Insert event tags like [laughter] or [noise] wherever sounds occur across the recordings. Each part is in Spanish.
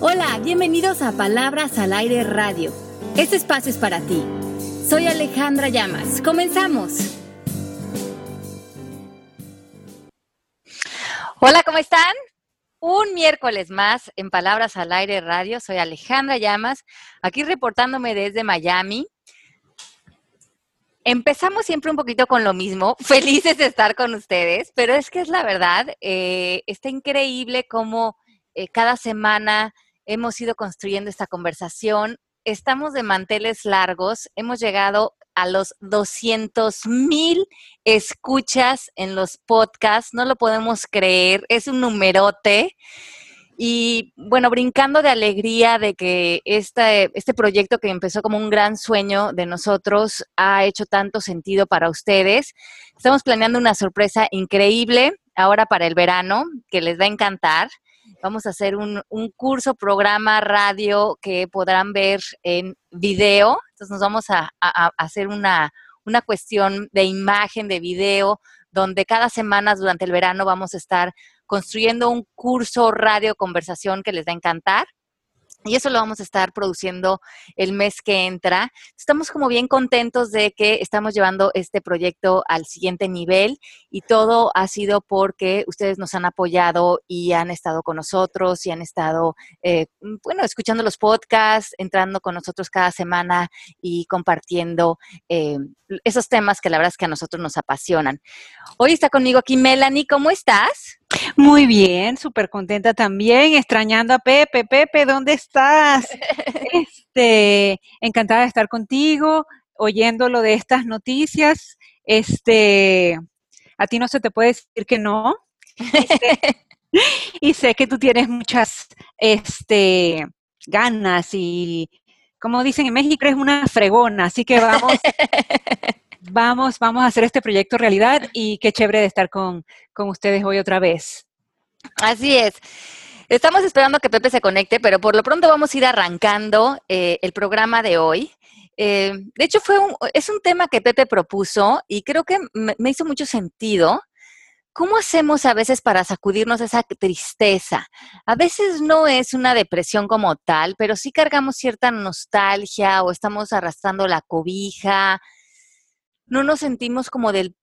Hola, bienvenidos a Palabras al Aire Radio. Este espacio es para ti. Soy Alejandra Llamas. Comenzamos. Hola, ¿cómo están? Un miércoles más en Palabras al Aire Radio. Soy Alejandra Llamas, aquí reportándome desde Miami. Empezamos siempre un poquito con lo mismo, [laughs] felices de estar con ustedes, pero es que es la verdad, eh, está increíble cómo eh, cada semana hemos ido construyendo esta conversación. Estamos de manteles largos, hemos llegado a los 200 mil escuchas en los podcasts, no lo podemos creer, es un numerote. Y bueno, brincando de alegría de que este, este proyecto que empezó como un gran sueño de nosotros ha hecho tanto sentido para ustedes. Estamos planeando una sorpresa increíble ahora para el verano que les va a encantar. Vamos a hacer un, un curso, programa, radio que podrán ver en video. Entonces nos vamos a, a hacer una, una cuestión de imagen, de video, donde cada semana durante el verano vamos a estar construyendo un curso radio conversación que les va a encantar. Y eso lo vamos a estar produciendo el mes que entra. Estamos como bien contentos de que estamos llevando este proyecto al siguiente nivel y todo ha sido porque ustedes nos han apoyado y han estado con nosotros y han estado, eh, bueno, escuchando los podcasts, entrando con nosotros cada semana y compartiendo eh, esos temas que la verdad es que a nosotros nos apasionan. Hoy está conmigo aquí Melanie, ¿cómo estás? Muy bien, súper contenta también, extrañando a Pepe. Pepe, ¿dónde estás? Este, encantada de estar contigo, oyendo lo de estas noticias. Este, a ti no se te puede decir que no. Este, [laughs] y sé que tú tienes muchas este, ganas y, como dicen en México, eres una fregona, así que vamos [laughs] vamos, vamos a hacer este proyecto realidad y qué chévere de estar con, ustedes hoy otra vez. Así es. Estamos esperando que Pepe se conecte, pero por lo pronto vamos a ir arrancando eh, el programa de hoy. Eh, de hecho, fue un, es un tema que Pepe propuso y creo que me, me hizo mucho sentido. ¿Cómo hacemos a veces para sacudirnos esa tristeza? A veces no es una depresión como tal, pero sí cargamos cierta nostalgia o estamos arrastrando la cobija, no nos sentimos como del,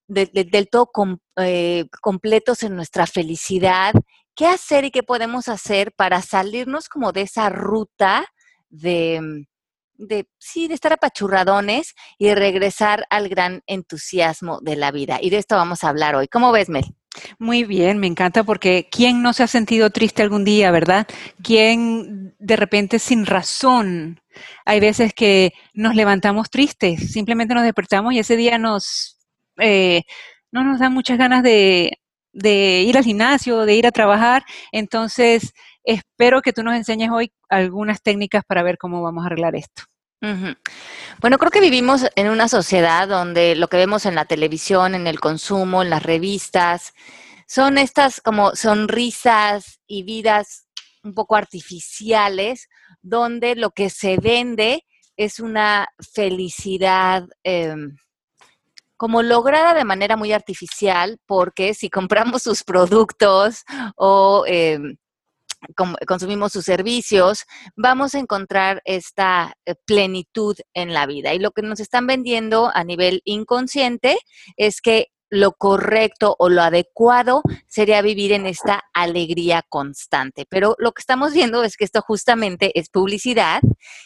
todo eh, completos en nuestra felicidad. ¿Qué hacer y qué podemos hacer para salirnos como de esa ruta de, de, sí, de estar apachurradones y regresar al gran entusiasmo de la vida? Y de esto vamos a hablar hoy. ¿Cómo ves, Mel? Muy bien, me encanta porque ¿quién no se ha sentido triste algún día, verdad? ¿Quién de repente sin razón? Hay veces que nos levantamos tristes, simplemente nos despertamos y ese día nos eh, no nos dan muchas ganas de, de ir al gimnasio, de ir a trabajar. Entonces, espero que tú nos enseñes hoy algunas técnicas para ver cómo vamos a arreglar esto. Bueno, creo que vivimos en una sociedad donde lo que vemos en la televisión, en el consumo, en las revistas, son estas como sonrisas y vidas un poco artificiales, donde lo que se vende es una felicidad em, como lograda de manera muy artificial, porque si compramos sus productos o em, consumimos sus servicios, vamos a encontrar esta eh, plenitud en la vida. Y lo que nos están vendiendo a nivel inconsciente es que lo correcto o lo adecuado sería vivir en esta alegría constante. Pero lo que estamos viendo es que esto justamente es publicidad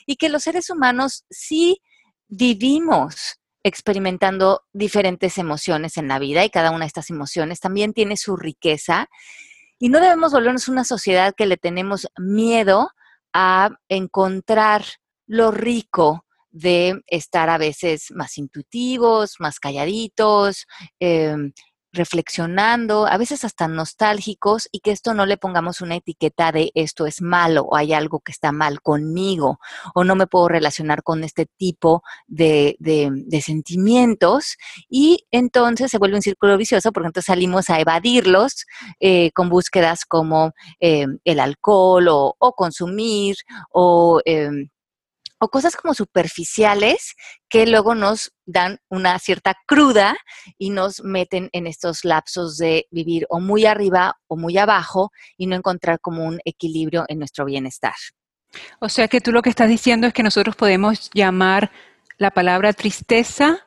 y que los seres humanos sí vivimos experimentando diferentes emociones en la vida y cada una de estas emociones también tiene su riqueza y no debemos volvernos una sociedad que le tenemos miedo a encontrar lo rico de estar a veces más intuitivos, más calladitos, eh, reflexionando, a veces hasta nostálgicos, y que esto no le pongamos una etiqueta de esto es malo o hay algo que está mal conmigo o no me puedo relacionar con este tipo de, sentimientos y entonces se vuelve un círculo vicioso porque entonces salimos a evadirlos eh, con búsquedas como eh, el alcohol o, o consumir o em, o cosas como superficiales que luego nos dan una cierta cruda y nos meten en estos lapsos de vivir o muy arriba o muy abajo y no encontrar como un equilibrio en nuestro bienestar. O sea que tú lo que estás diciendo es que nosotros podemos llamar la palabra tristeza,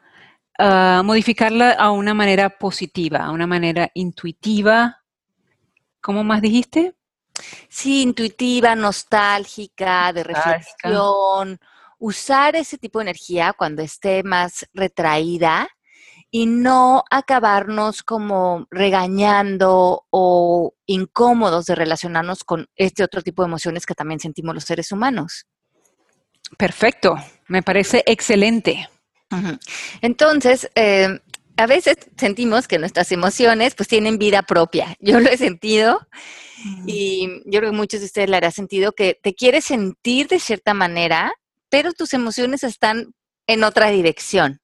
uh, modificarla a una manera positiva, a una manera intuitiva. ¿Cómo más dijiste? Sí, intuitiva, nostálgica, de reflexión. Usar ese tipo de energía cuando esté más retraída y no acabarnos como regañando o incómodos de relacionarnos con este otro tipo de emociones que también sentimos los seres humanos. Perfecto, me parece excelente. Entonces, eh, a veces sentimos que nuestras emociones pues tienen vida propia. [laughs] Yo lo he sentido y yo creo que muchos de ustedes le hará sentido que te quieres sentir de cierta manera, pero tus emociones están en otra dirección.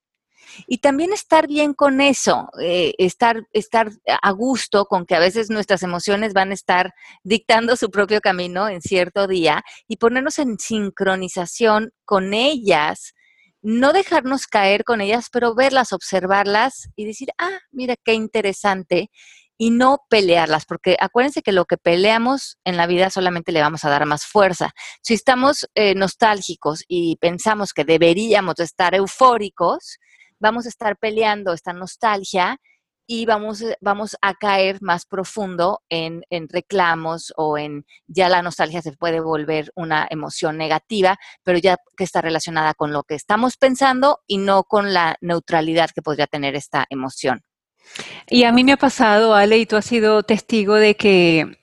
Y también estar bien con eso, eh, estar, estar a gusto con que a veces nuestras emociones van a estar dictando su propio camino en cierto día y ponernos en sincronización con ellas, no dejarnos caer con ellas, pero verlas, observarlas y decir, ah, mira qué interesante y no pelearlas, porque acuérdense que lo que peleamos en la vida solamente le vamos a dar más fuerza. Si estamos eh, nostálgicos y pensamos que deberíamos estar eufóricos, vamos a estar peleando esta nostalgia y vamos, eh, vamos a caer más profundo en, en, reclamos o en ya la nostalgia se puede volver una emoción negativa, pero ya que está relacionada con lo que estamos pensando y no con la neutralidad que podría tener esta emoción. Y a mí me ha pasado, Ale, y tú has sido testigo de que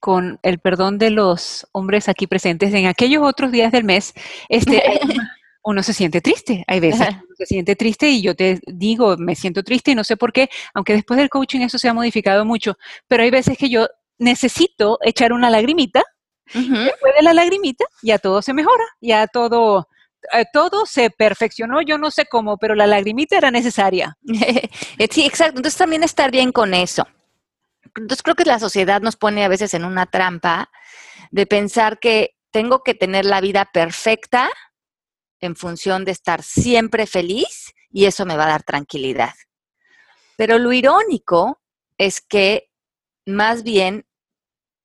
con el perdón de los hombres aquí presentes, en aquellos otros días del mes, este, [laughs] uno se siente triste. Hay veces que uno se siente triste y yo te digo, me siento triste y no sé por qué, aunque después del coaching eso se ha modificado mucho, pero hay veces que yo necesito echar una lagrimita. Después de la lagrimita ya todo se mejora, ya todo, eh, todo se perfeccionó, yo no sé cómo, pero la lagrimita era necesaria. [laughs] sí, exacto. Entonces también estar bien con eso. Entonces creo que la sociedad nos pone a veces en una trampa de pensar que tengo que tener la vida perfecta en función de estar siempre feliz y eso me va a dar tranquilidad. Pero lo irónico es que más bien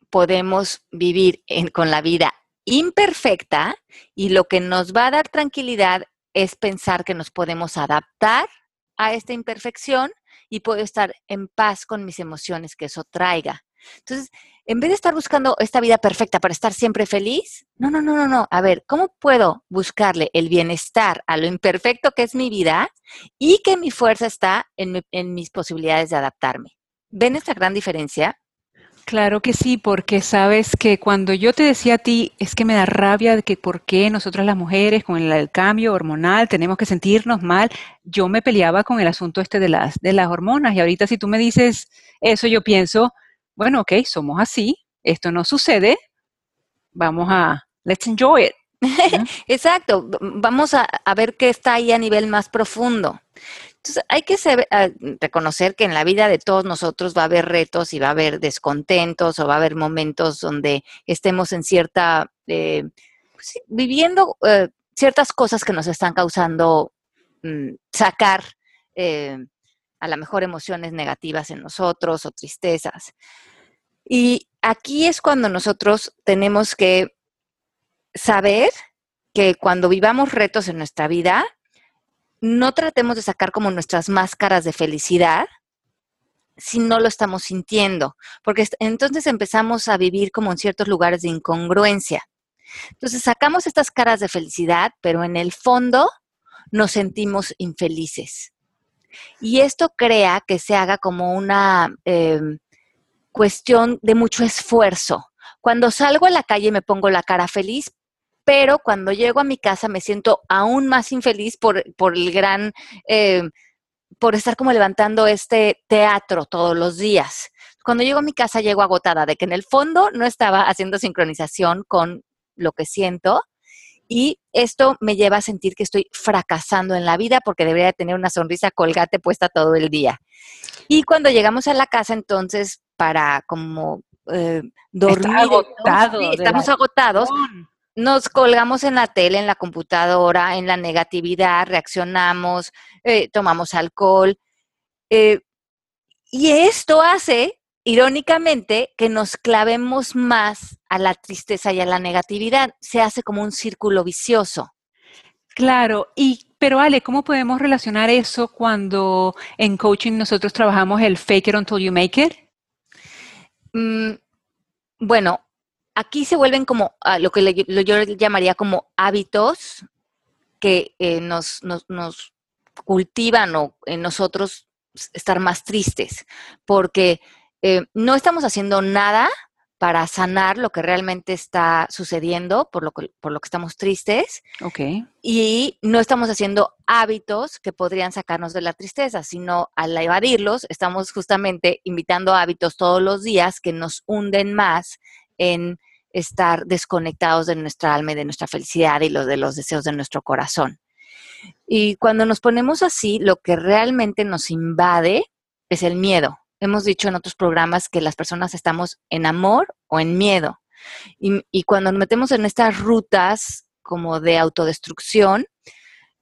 podemos vivir con la vida imperfecta y lo que nos va a dar tranquilidad es pensar que nos podemos adaptar a esta imperfección y puedo estar en paz con mis emociones que eso traiga. Entonces, en vez de estar buscando esta vida perfecta para estar siempre feliz, no, no, no, no, no. A ver, ¿cómo puedo buscarle el bienestar a lo imperfecto que es mi vida y que mi fuerza está en, mis posibilidades de adaptarme? ¿Ven esta gran diferencia? Claro que sí, porque sabes que cuando yo te decía a ti, es que me da rabia de que por qué nosotras las mujeres con el, cambio hormonal tenemos que sentirnos mal, yo me peleaba con el asunto este de las, de las hormonas y ahorita si tú me dices eso, yo pienso, bueno, ok, somos así, esto no sucede, vamos a, let's enjoy it. [laughs] Exacto, vamos a, ver qué está ahí a nivel más profundo. Entonces, hay que ah, reconocer que en la vida de todos nosotros va a haber retos y va a haber descontentos o va a haber momentos donde estemos en cierta, eh, pues viviendo eh, ciertas cosas que nos están causando mm, sacar eh, a lo mejor emociones negativas en nosotros o tristezas. Y aquí es cuando nosotros tenemos que saber que cuando vivamos retos en nuestra vida, no tratemos de sacar como nuestras máscaras de felicidad si no lo estamos sintiendo, porque entonces empezamos a vivir como en ciertos lugares de incongruencia. Entonces sacamos estas caras de felicidad, pero en el fondo nos sentimos infelices. Y esto crea que se haga como una em, cuestión de mucho esfuerzo. Cuando salgo a la calle me pongo la cara feliz, pero cuando llego a mi casa me siento aún más infeliz por, el gran, em, por estar como levantando este teatro todos los días. Cuando llego a mi casa llego agotada de que en el fondo no estaba haciendo sincronización con lo que siento y esto me lleva a sentir que estoy fracasando en la vida porque debería tener una sonrisa colgate puesta todo el día. Y cuando llegamos a la casa, entonces, para como eh, dormir, estamos agotados, nos colgamos en la tele, en la computadora, en la negatividad, reaccionamos, eh, tomamos alcohol. Eh, y esto hace irónicamente, que nos clavemos más a la tristeza y a la negatividad. Se hace como un círculo vicioso. Claro, y pero Ale, ¿cómo podemos relacionar eso cuando en coaching nosotros trabajamos el fake it until you make it? Mm, bueno, aquí se vuelven como lo que yo llamaría como hábitos que eh, nos, nos, nos, cultivan o en nosotros estar más tristes, porque eh, no estamos haciendo nada para sanar lo que realmente está sucediendo, por lo que, por lo que estamos tristes. Ok. Y no estamos haciendo hábitos que podrían sacarnos de la tristeza, sino al evadirlos, estamos justamente invitando hábitos todos los días que nos hunden más en estar desconectados de nuestra alma y de nuestra felicidad y los de los deseos de nuestro corazón. Y cuando nos ponemos así, lo que realmente nos invade es el miedo. Hemos dicho en otros programas que las personas estamos en amor o en miedo. Y, cuando nos metemos en estas rutas como de autodestrucción,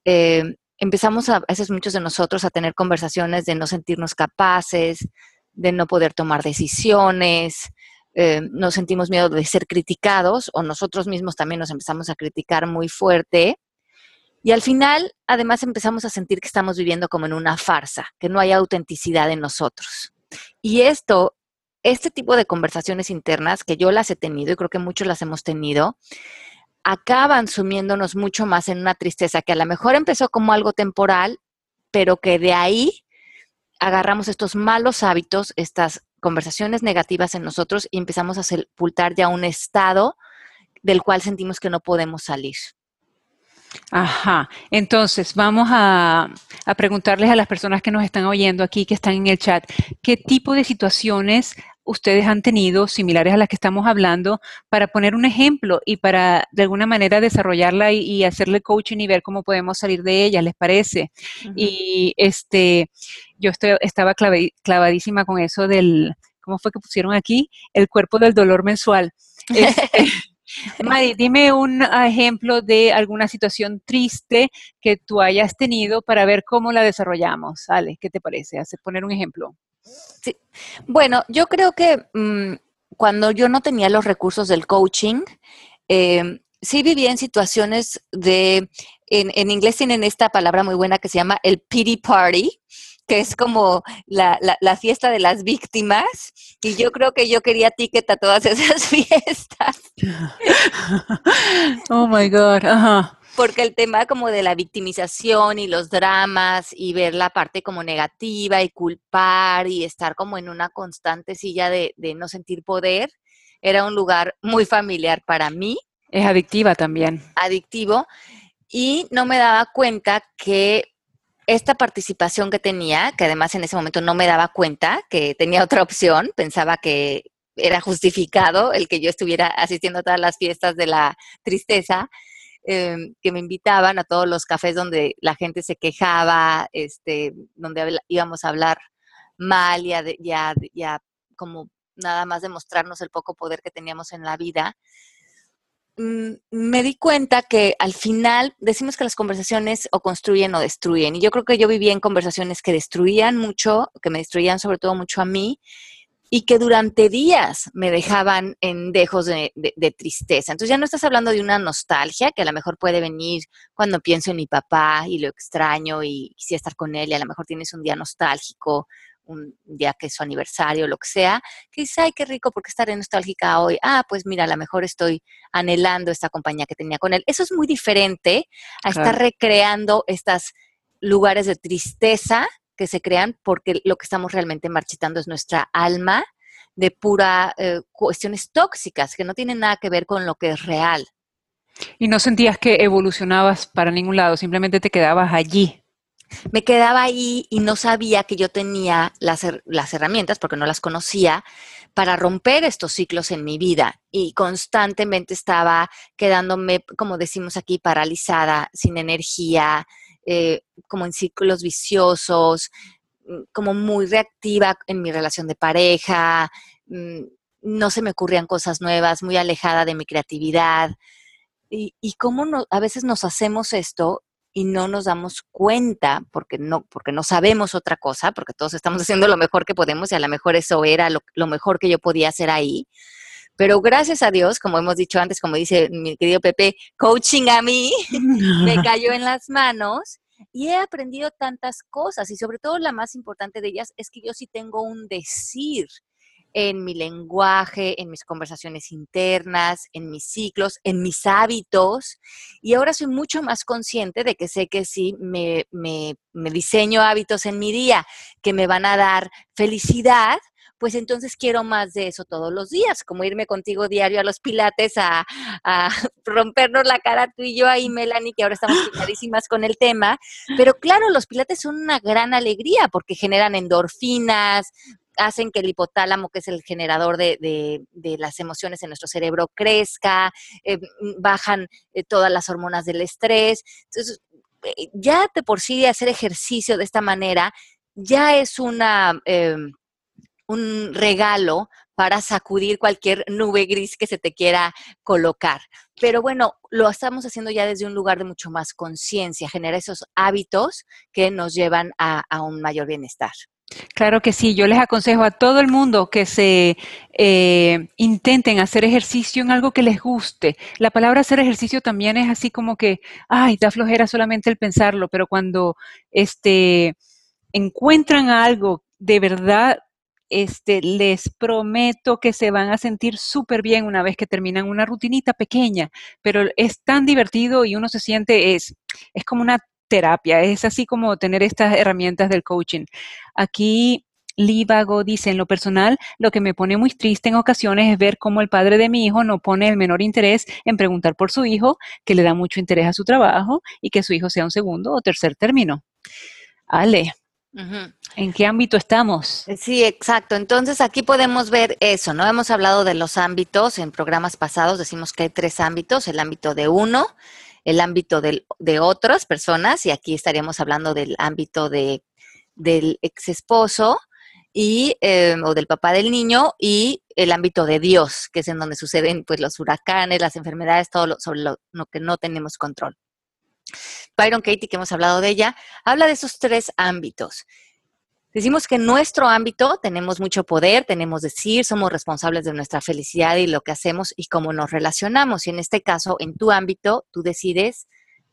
eh, empezamos a, veces muchos de nosotros a tener conversaciones de no sentirnos capaces, de no poder tomar decisiones, eh, nos sentimos miedo de ser criticados o nosotros mismos también nos empezamos a criticar muy fuerte. Y al final, además, empezamos a sentir que estamos viviendo como en una farsa, que no hay autenticidad en nosotros. Y esto, este tipo de conversaciones internas, que yo las he tenido y creo que muchos las hemos tenido, acaban sumiéndonos mucho más en una tristeza que a lo mejor empezó como algo temporal, pero que de ahí agarramos estos malos hábitos, estas conversaciones negativas en nosotros y empezamos a sepultar ya un estado del cual sentimos que no podemos salir. Ajá, entonces vamos a, a, preguntarles a las personas que nos están oyendo aquí, que están en el chat, ¿qué tipo de situaciones ustedes han tenido similares a las que estamos hablando para poner un ejemplo y para de alguna manera desarrollarla y, hacerle coaching y ver cómo podemos salir de ella, ¿les parece? Y este, yo estoy, estaba clavadísima con eso del, ¿cómo fue que pusieron aquí? El cuerpo del dolor mensual. [laughs] Este, Mari, dime un ejemplo de alguna situación triste que tú hayas tenido para ver cómo la desarrollamos. Ale, ¿qué te parece? Hacer poner un ejemplo. Sí. Bueno, yo creo que mm, cuando yo no tenía los recursos del coaching, em, sí vivía en situaciones de, en, en, inglés tienen esta palabra muy buena que se llama el pity party, que es como la, la, fiesta de las víctimas, y yo creo que yo quería ticket a todas [laughs] esas fiestas. [laughs] oh my God, ajá porque el tema como de la victimización y los dramas y ver la parte como negativa y culpar y estar como en una constante silla de, no sentir poder, era un lugar muy familiar para mí. Es adictiva también. Adictivo. Y no me daba cuenta que esta participación que tenía, que además en ese momento no me daba cuenta que tenía otra opción, pensaba que era justificado el que yo estuviera asistiendo a todas las fiestas de la tristeza, Em, que me invitaban a todos los cafés donde la gente se quejaba, este, donde íbamos a hablar mal y a, como nada más demostrarnos el poco poder que teníamos en la vida. Mm, me di cuenta que al final decimos que las conversaciones o construyen o destruyen. Y yo creo que yo vivía en conversaciones que destruían mucho, que me destruían sobre todo mucho a mí, y que durante días me dejaban en dejos de, tristeza. Entonces ya no estás hablando de una nostalgia que a lo mejor puede venir cuando pienso en mi papá y lo extraño y quisiera estar con él y a lo mejor tienes un día nostálgico, un día que es su aniversario, lo que sea, que dices, ay, qué rico porque estaré nostálgica hoy. Ah, pues mira, a lo mejor estoy anhelando esta compañía que tenía con él. Eso es muy diferente a estar recreando estos lugares de tristeza que se crean porque lo que estamos realmente marchitando es nuestra alma de pura eh, cuestiones tóxicas que no tienen nada que ver con lo que es real. Y no sentías que evolucionabas para ningún lado, simplemente te quedabas allí. Me quedaba ahí y no sabía que yo tenía las, las herramientas, porque no las conocía, para romper estos ciclos en mi vida. Y constantemente estaba quedándome, como decimos aquí, paralizada, sin energía, eh, como en círculos viciosos, mm, como muy reactiva en mi relación de pareja, mm, no se me ocurrían cosas nuevas, muy alejada de mi creatividad. Y, y cómo a veces nos hacemos esto y no nos damos cuenta porque no, porque no sabemos otra cosa, porque todos estamos haciendo lo mejor que podemos y a lo mejor eso era lo, lo mejor que yo podía hacer ahí. Pero gracias a Dios, como hemos dicho antes, como dice mi querido Pepe, coaching a mí, [laughs] me [laughs] cayó en las manos y he aprendido tantas cosas y sobre todo la más importante de ellas es que yo sí tengo un decir en mi lenguaje, en mis conversaciones internas, en mis ciclos, en mis hábitos. Y ahora soy mucho más consciente de que sé que si me, me, me diseño hábitos en mi día que me van a dar felicidad, pues entonces quiero más de eso todos los días, como irme contigo diario a los pilates a, [laughs] rompernos la cara tú y yo ahí, Melanie, que ahora estamos [laughs] clarísimas con el tema. Pero claro, los pilates son una gran alegría porque generan endorfinas, hacen que el hipotálamo, que es el generador de, las emociones en nuestro cerebro, crezca, eh, bajan eh, todas las hormonas del estrés. Entonces, eh, ya de por sí hacer ejercicio de esta manera ya es una, un regalo para sacudir cualquier nube gris que se te quiera colocar. Pero bueno, lo estamos haciendo ya desde un lugar de mucho más conciencia, genera esos hábitos que nos llevan a un mayor bienestar. Claro que sí, yo les aconsejo a todo el mundo que se eh, intenten hacer ejercicio en algo que les guste. La palabra hacer ejercicio también es así como que, ay, da flojera solamente el pensarlo, pero cuando este, encuentran algo de verdad, este, les prometo que se van a sentir súper bien una vez que terminan una rutinita pequeña, pero es tan divertido y uno se siente, es, es como una terapia, es así como tener estas herramientas del coaching. Aquí Lívago dice, en lo personal, lo que me pone muy triste en ocasiones es ver cómo el padre de mi hijo no pone el menor interés en preguntar por su hijo, que le da mucho interés a su trabajo y que su hijo sea un segundo o tercer término. Ale, ¿en qué ámbito estamos? Sí, exacto. Entonces aquí podemos ver eso, ¿no? Hemos hablado de los ámbitos en programas pasados, decimos que hay tres ámbitos, el ámbito de uno, el ámbito de otras personas, y aquí estaríamos hablando del ámbito de, del ex esposo y, em, o del papá del niño, y el ámbito de Dios, que es en donde suceden pues, los huracanes, las enfermedades, todo lo, sobre lo que no tenemos control. Byron Katie, que hemos hablado de ella, habla de esos tres ámbitos. Decimos que en nuestro ámbito tenemos mucho poder, tenemos decir, somos responsables de nuestra felicidad y lo que hacemos y cómo nos relacionamos. Y en este caso, en tu ámbito, tú decides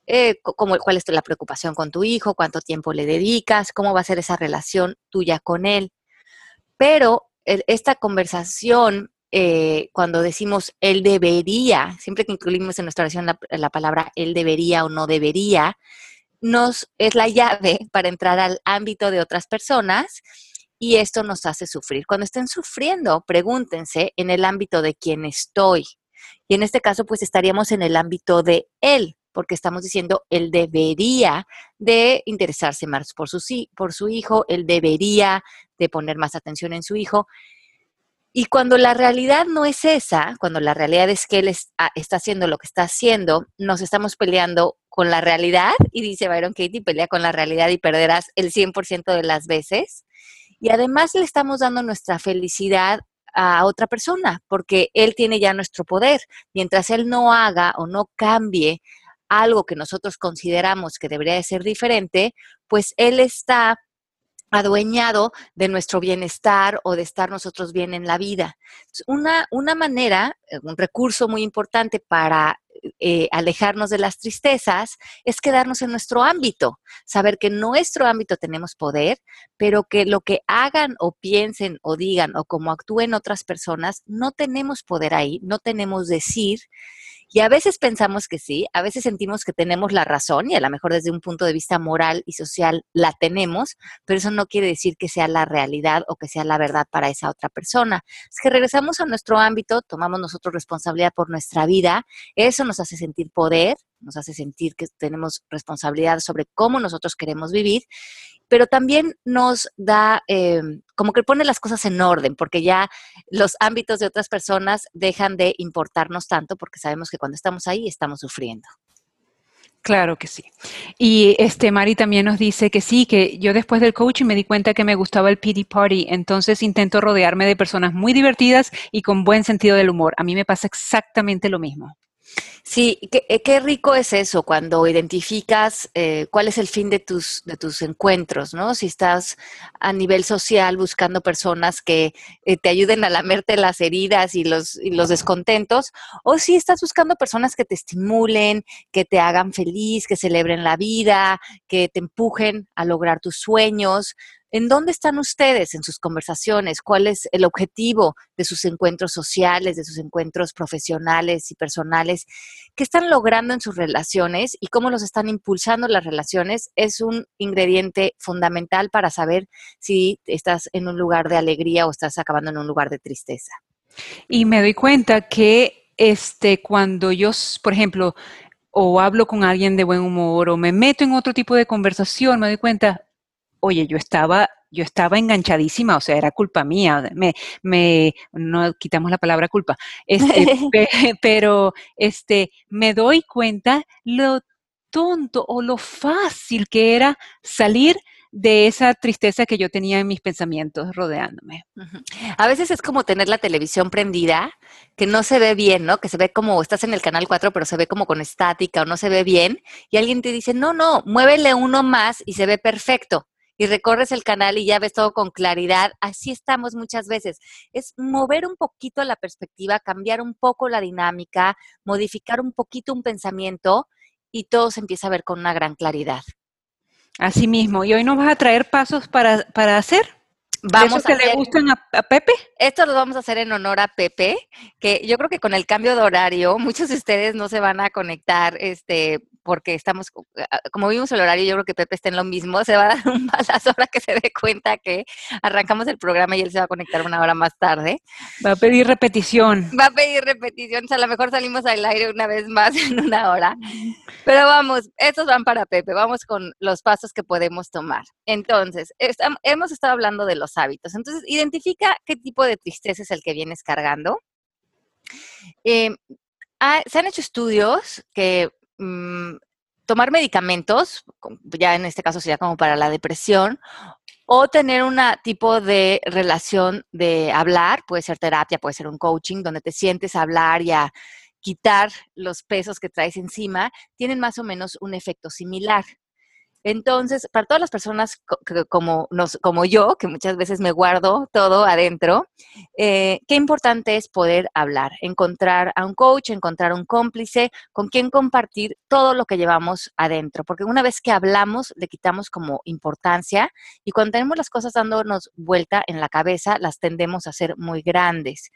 eh, cuál es la preocupación con tu hijo, cuánto tiempo le dedicas, cómo va a ser esa relación tuya con él. Pero esta conversación, eh, cuando decimos él debería, siempre que incluimos en nuestra oración la palabra él debería o no debería, nos es la llave para entrar al ámbito de otras personas y esto nos hace sufrir. Cuando estén sufriendo, pregúntense en el ámbito de quién estoy. Y en este caso, pues estaríamos en el ámbito de él, porque estamos diciendo, él debería de interesarse más por su, por su hijo, él debería de poner más atención en su hijo. Y cuando la realidad no es esa, cuando la realidad es que él ah, está haciendo lo que está haciendo, nos estamos peleando con la realidad y dice Byron Katie, pelea con la realidad y perderás el 100% de las veces. Y además le estamos dando nuestra felicidad a otra persona, porque él tiene ya nuestro poder. Mientras él no haga o no cambie algo que nosotros consideramos que debería de ser diferente, pues él está adueñado de nuestro bienestar o de estar nosotros bien en la vida. Una, una manera, eh, un recurso muy importante para eh, alejarnos de las tristezas es quedarnos en nuestro ámbito, saber que en nuestro ámbito tenemos poder, pero que lo que hagan o piensen o digan o como actúen otras personas, no tenemos poder ahí, no tenemos decir y a veces pensamos que sí, a veces sentimos que tenemos la razón y a lo mejor desde un punto de vista moral y social la tenemos, pero eso no quiere decir que sea la realidad o que sea la verdad para esa otra persona. Es que regresamos a nuestro ámbito, tomamos nosotros responsabilidad por nuestra vida, eso nos hace sentir poder, nos hace sentir que tenemos responsabilidad sobre cómo nosotros queremos vivir pero también nos da, em, como que pone las cosas en orden, porque ya los ámbitos de otras personas dejan de importarnos tanto, porque sabemos que cuando estamos ahí estamos sufriendo. Claro que sí. Y este Mari también nos dice que sí, que yo después del coaching me di cuenta que me gustaba el PD party, entonces intento rodearme de personas muy divertidas y con buen sentido del humor. A mí me pasa exactamente lo mismo. Sí, qué, eh, qué, rico es eso cuando identificas eh, cuál es el fin de tus, de tus encuentros, ¿no? Si estás a nivel social buscando personas que eh, te ayuden a lamerte las heridas y los, y los descontentos, o si estás buscando personas que te estimulen, que te hagan feliz, que celebren la vida, que te empujen a lograr tus sueños. ¿En dónde están ustedes en sus conversaciones? ¿Cuál es el objetivo de sus encuentros sociales, de sus encuentros profesionales y personales? ¿Qué están logrando en sus relaciones y cómo los están impulsando las relaciones? Es un ingrediente fundamental para saber si estás en un lugar de alegría o estás acabando en un lugar de tristeza. Y me doy cuenta que este, cuando yo, por ejemplo, o hablo con alguien de buen humor o me meto en otro tipo de conversación, me doy cuenta, oye, yo estaba, yo estaba enganchadísima, o sea, era culpa mía, me, me, no quitamos la palabra culpa, este, [laughs] pero, este, me doy cuenta lo tonto o lo fácil que era salir de esa tristeza que yo tenía en mis pensamientos rodeándome. A veces es como tener la televisión prendida, que no se ve bien, ¿no? Que se ve como, estás en el canal 4, pero se ve como con estática o no se ve bien, y alguien te dice, no, no, muévele uno más y se ve perfecto y recorres el canal y ya ves todo con claridad. Así estamos muchas veces. Es mover un poquito la perspectiva, cambiar un poco la dinámica, modificar un poquito un pensamiento y todo se empieza a ver con una gran claridad. Así mismo. ¿Y hoy nos vas a traer pasos para, para hacer? Vamos que le gustan a, Pepe? Esto lo vamos a hacer en honor a Pepe, que yo creo que con el cambio de horario muchos de ustedes no se van a conectar este porque estamos, ah, como vimos el horario, yo creo que Pepe está en lo mismo, [laughs] se va a dar un balazo ahora que se dé cuenta que arrancamos el programa y él se va a conectar una hora más tarde. Va a pedir repetición. Va a pedir repetición, o sea, a lo mejor salimos al aire una vez más [laughs] en una hora. Pero vamos, estos van para Pepe, vamos con los pasos que podemos tomar. Entonces, hemos estado hablando de los hábitos, entonces identifica qué tipo de tristeza es el que vienes cargando. Eh, se han hecho estudios que Mm, tomar medicamentos, ya en este caso sería como para la depresión, o tener un tipo de relación de hablar, puede ser terapia, puede ser un coaching, donde te sientes a hablar y a quitar los pesos que traes encima, tienen más o menos un efecto similar. Entonces, para todas las personas como, nos, como yo, que muchas veces me guardo todo adentro, eh, qué importante es poder hablar, encontrar a un coach, encontrar un cómplice con quien compartir todo lo que llevamos adentro, porque una vez que hablamos le quitamos como importancia y cuando tenemos las cosas dándonos vuelta en la cabeza, las tendemos a ser muy grandes.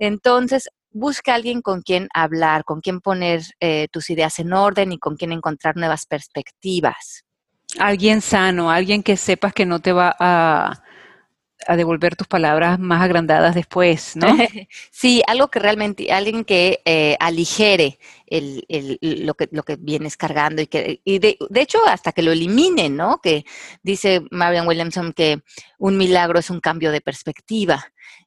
Entonces, busca a alguien con quien hablar, con quien poner eh, tus ideas en orden y con quien encontrar nuevas perspectivas. Alguien sano, alguien que sepas que no te va a, devolver tus palabras más agrandadas después, ¿no? [laughs] sí, algo que realmente, alguien que eh, aligere el, el, lo, que, lo que vienes cargando y que, y de, de, hecho, hasta que lo elimine, ¿no? Que dice Marian Williamson que un milagro es un cambio de perspectiva.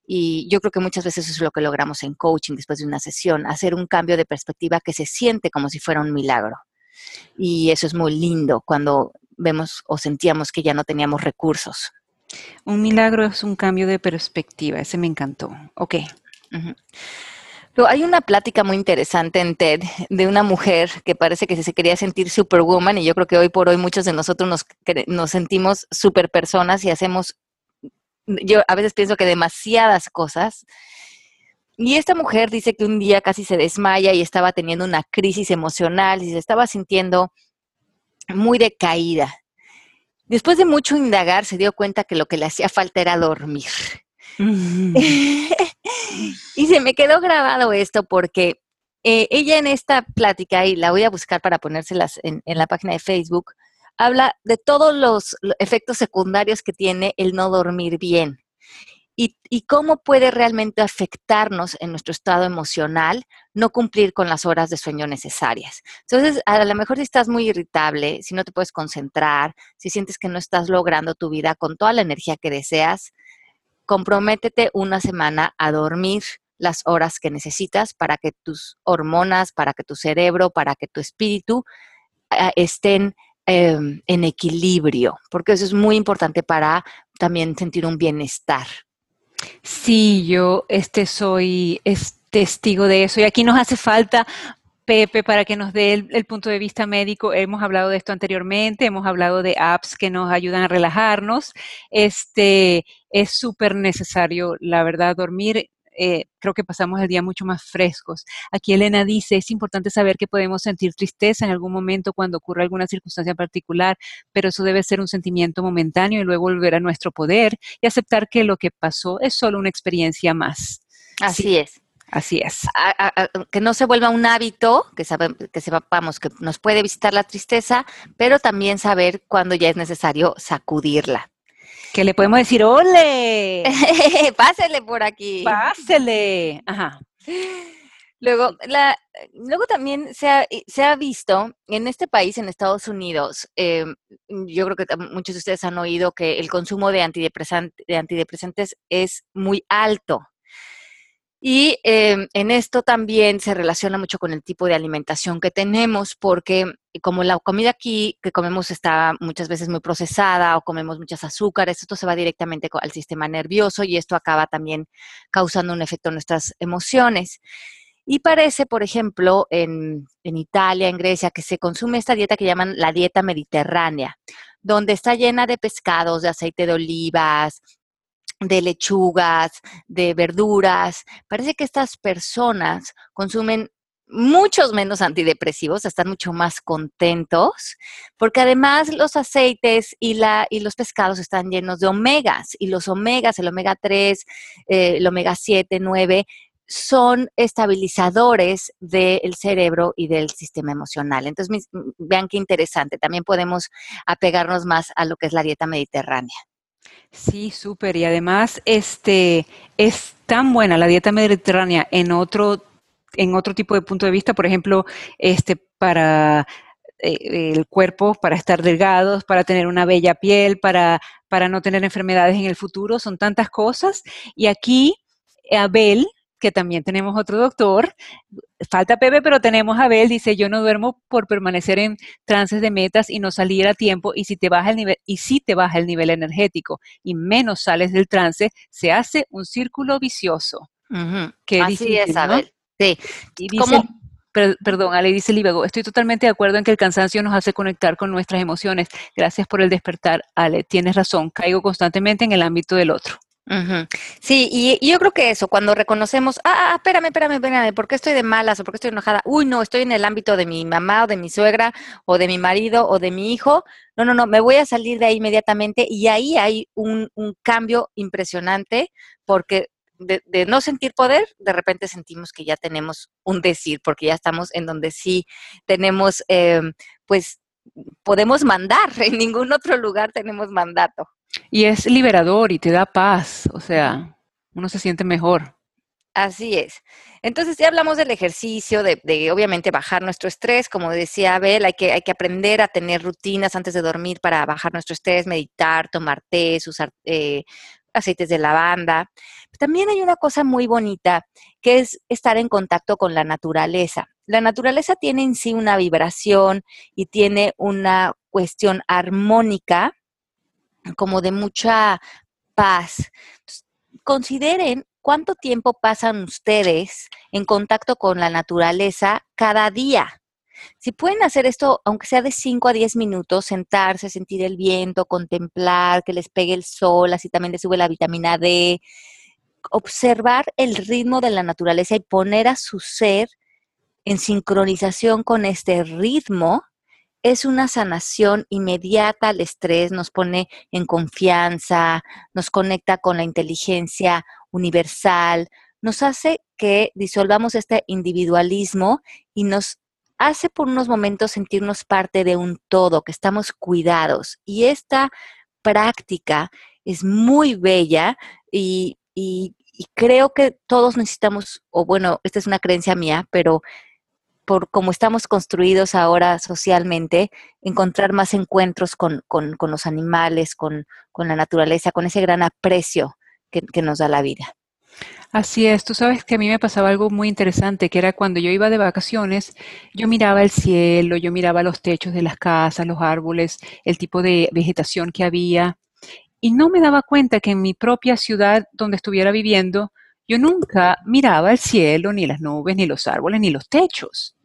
Y yo creo que muchas veces eso es lo que logramos en coaching después de una sesión, hacer un cambio de perspectiva que se siente como si fuera un milagro. Y eso es muy lindo cuando vemos o sentíamos que ya no teníamos recursos. Un milagro es un cambio de perspectiva, ese me encantó. Ok. Pero hay una plática muy interesante en TED de una mujer que parece que se quería sentir superwoman y yo creo que hoy por hoy muchos de nosotros nos, nos sentimos super personas y hacemos, yo a veces pienso que demasiadas cosas. Y esta mujer dice que un día casi se desmaya y estaba teniendo una crisis emocional y se estaba sintiendo muy decaída. Después de mucho indagar, se dio cuenta que lo que le hacía falta era dormir. [laughs] y se me quedó grabado esto porque eh, ella en esta plática, y la voy a buscar para ponérselas en, en la página de Facebook, habla de todos los efectos secundarios que tiene el no dormir bien y, cómo puede realmente afectarnos en nuestro estado emocional no cumplir con las horas de sueño necesarias. Entonces, a lo mejor si estás muy irritable, si no te puedes concentrar, si sientes que no estás logrando tu vida con toda la energía que deseas, comprométete una semana a dormir las horas que necesitas para que tus hormonas, para que tu cerebro, para que tu espíritu ah, estén em, en equilibrio, porque eso es muy importante para también sentir un bienestar. Sí, yo este soy es testigo de eso y aquí nos hace falta Pepe para que nos dé el, punto de vista médico. Hemos hablado de esto anteriormente, hemos hablado de apps que nos ayudan a relajarnos. Este es súper necesario, la verdad, dormir. Eh, creo que pasamos el día mucho más frescos. Aquí Elena dice, es importante saber que podemos sentir tristeza en algún momento cuando ocurre alguna circunstancia particular, pero eso debe ser un sentimiento momentáneo y luego volver a nuestro poder y aceptar que lo que pasó es solo una experiencia más. Así es. Así es. que no se vuelva un hábito, que, que sepamos que nos puede visitar la tristeza, pero también saber cuándo ya es necesario sacudirla. Que le podemos decir, ¡ole! [laughs] Pásele por aquí. Pásele. Ajá. Luego, la, luego también se ha, se ha, visto en este país, en Estados Unidos, eh, yo creo que muchos de ustedes han oído que el consumo de, de antidepresantes es muy alto. Y em, en esto también se relaciona mucho con el tipo de alimentación que tenemos, porque como la comida aquí que comemos está muchas veces muy procesada o comemos muchas azúcares, esto se va directamente al sistema nervioso y esto acaba también causando un efecto en nuestras emociones. Y parece, por ejemplo, en Italia, en Grecia, que se consume esta dieta que llaman la dieta mediterránea, donde está llena de pescados, de aceite de olivas, de lechugas, de verduras. Parece que estas personas consumen muchos menos antidepresivos, están mucho más contentos, porque además los aceites y, la, y los pescados están llenos de omegas, y los omegas, el omega 3, eh, el omega 7, 9, son estabilizadores del cerebro y del sistema emocional. Entonces, vean qué interesante, también podemos apegarnos más a lo que es la dieta mediterránea. Sí, súper. Y además, este, es tan buena la dieta mediterránea en otro, en otro tipo de punto de vista, por ejemplo, este, para eh, el cuerpo, para estar delgados, para tener una bella piel, para, para no tener enfermedades en el futuro, son tantas cosas. Y aquí, Abel, que también tenemos otro doctor. Falta Pepe, pero tenemos a Abel, dice, yo no duermo por permanecer en trances de metas y no salir a tiempo, y si te baja el nivel, y si te baja el nivel energético y menos sales del trance, se hace un círculo vicioso. Así es, Abel. Sí. Y dice, perdón, Ale dice Líbago, estoy totalmente de acuerdo en que el cansancio nos hace conectar con nuestras emociones. Gracias por el despertar, Ale. Tienes razón, caigo constantemente en el ámbito del otro. Sí, y, yo creo que eso, cuando reconocemos, ah, ah, espérame, espérame, espérame, ¿por qué estoy de malas o por qué estoy enojada? Uy, no, estoy en el ámbito de mi mamá o de mi suegra o de mi marido o de mi hijo. No, no, no, me voy a salir de ahí inmediatamente y ahí hay un, cambio impresionante porque de, no sentir poder, de repente sentimos que ya tenemos un decir, porque ya estamos en donde sí tenemos, em, pues, podemos mandar, [laughs] en ningún otro lugar tenemos mandato. Y es liberador y te da paz, o sea, uno se siente mejor. Así es. Entonces ya hablamos del ejercicio, de, obviamente bajar nuestro estrés, como decía Abel, hay que, hay que aprender a tener rutinas antes de dormir para bajar nuestro estrés, meditar, tomar té, usar eh, aceites de lavanda. También hay una cosa muy bonita que es estar en contacto con la naturaleza. La naturaleza tiene en sí una vibración y tiene una cuestión armónica como de mucha paz. consideren cuánto tiempo pasan ustedes en contacto con la naturaleza cada día. Si pueden hacer esto, aunque sea de 5 a 10 minutos, sentarse, sentir el viento, contemplar, que les pegue el sol, así también les sube la vitamina D, observar el ritmo de la naturaleza y poner a su ser en sincronización con este ritmo, es una sanación inmediata al estrés, nos pone en confianza, nos conecta con la inteligencia universal, nos hace que disolvamos este individualismo y nos hace por unos momentos sentirnos parte de un todo, que estamos cuidados. Y esta práctica es muy bella y, y creo que todos necesitamos, o bueno, esta es una creencia mía, pero por cómo estamos construidos ahora socialmente, encontrar más encuentros con, los animales, con, la naturaleza, con ese gran aprecio que, nos da la vida. Así es, tú sabes que a mí me pasaba algo muy interesante, que era cuando yo iba de vacaciones, yo miraba el cielo, yo miraba los techos de las casas, los árboles, el tipo de vegetación que había, y no me daba cuenta que en mi propia ciudad donde estuviera viviendo, yo nunca miraba el cielo, ni las nubes, ni los árboles, ni los techos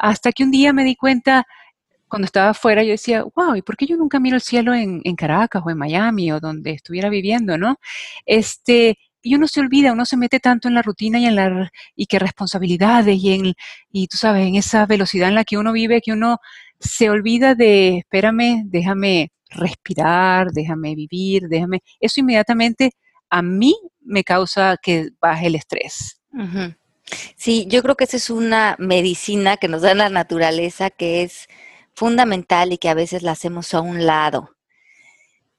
hasta que un día me di cuenta, cuando estaba afuera, yo decía, wow, ¿y por qué yo nunca miro el cielo en, Caracas o en Miami o donde estuviera viviendo, no? Este, y uno se olvida, uno se mete tanto en la rutina y en la y que responsabilidades y en y tú sabes, en esa velocidad en la que uno vive que uno se olvida de espérame, déjame respirar, déjame vivir, déjame eso inmediatamente a mí me causa que baje el estrés. Sí, yo creo que esa es una medicina que nos da la naturaleza que es fundamental y que a veces la hacemos a un lado.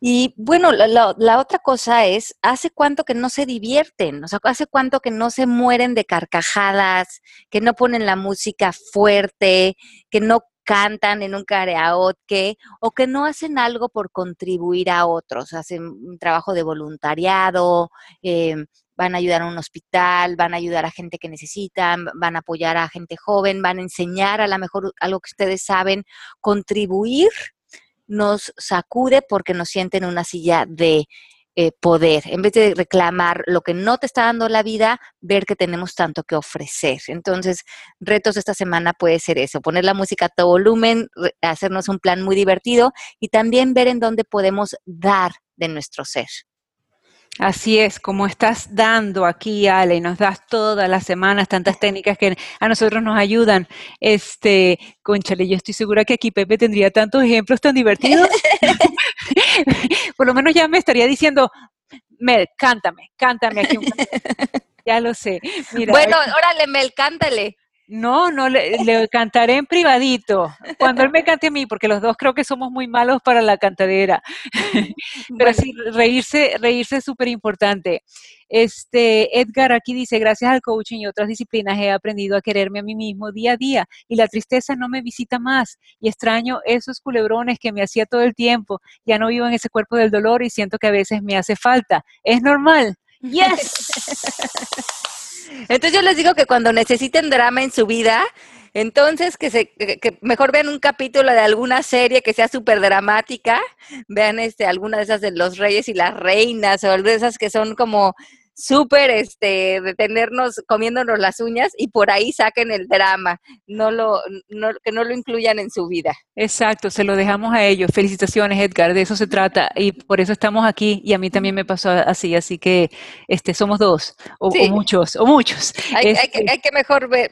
Y bueno, la, otra cosa es, ¿hace cuánto que no se divierten? O sea, ¿hace cuánto que no se mueren de carcajadas, que no ponen la música fuerte, que no cantan en un karaoke o que no hacen algo por contribuir a otros? Hacen un trabajo de voluntariado, eh, van a ayudar a un hospital, van a ayudar a gente que necesitan, van a apoyar a gente joven, van a enseñar a lo mejor algo que ustedes saben, contribuir nos sacude porque nos siente en una silla de eh, poder. En vez de reclamar lo que no te está dando la vida, ver que tenemos tanto que ofrecer. Entonces, retos esta semana puede ser eso, poner la música a todo volumen, hacernos un plan muy divertido y también ver en dónde podemos dar de nuestro ser. Así es, como estás dando aquí, Ale, y nos das todas las semanas tantas técnicas que a nosotros nos ayudan. Este, conchale, yo estoy segura que aquí Pepe tendría tantos ejemplos tan divertidos. [laughs] Por lo menos ya me estaría diciendo, Mel, cántame, cántame aquí un Ya lo sé. bueno, órale, Mel, cántale. No, no, le, cantaré en privadito, cuando él me cante a mí, porque los dos creo que somos muy malos para la cantadera. [laughs] Pero sí, reírse, reírse es súper importante. Este, Edgar aquí dice, gracias al coaching y otras disciplinas he aprendido a quererme a mí mismo día a día y la tristeza no me visita más y extraño esos culebrones que me hacía todo el tiempo. Ya no vivo en ese cuerpo del dolor y siento que a veces me hace falta. Es normal. [laughs] Yes. [laughs] Entonces yo les digo que cuando necesiten drama en su vida, entonces que, se, que, mejor vean un capítulo de alguna serie que sea súper dramática, vean este, alguna de esas de los reyes y las reinas o de esas que son como súper este, de tenernos comiéndonos las uñas y por ahí saquen el drama, no lo, que no lo incluyan en su vida. Exacto, se lo dejamos a ellos. Felicitaciones, Edgar, de eso se trata y por eso estamos aquí y a mí también me pasó así, así que este, somos dos o, muchos, o muchos. Este hay, que, mejor ver,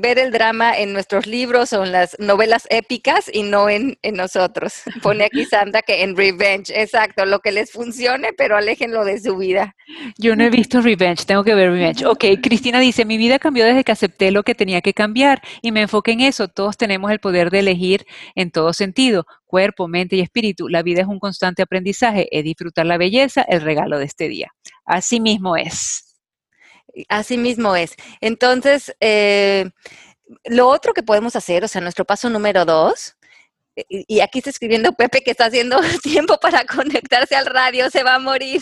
ver, el drama en nuestros libros o en las novelas épicas y no en, en nosotros. [laughs] Pone aquí Sandra que en Revenge, exacto, lo que les funcione, pero aléjenlo de su vida. Yo no he visto Revenge, tengo que ver Revenge. Ok, Cristina dice, mi vida cambió desde que acepté lo que tenía que cambiar y me enfoqué en eso. Todos tenemos el poder de elegir en todo sentido, cuerpo, mente y espíritu. La vida es un constante aprendizaje, es disfrutar la belleza, el regalo de este día. Así mismo es. Así mismo es. Entonces, eh, lo otro que podemos hacer, o sea, nuestro paso número dos, y aquí está escribiendo Pepe que está haciendo [laughs] tiempo para conectarse al radio, se va a morir.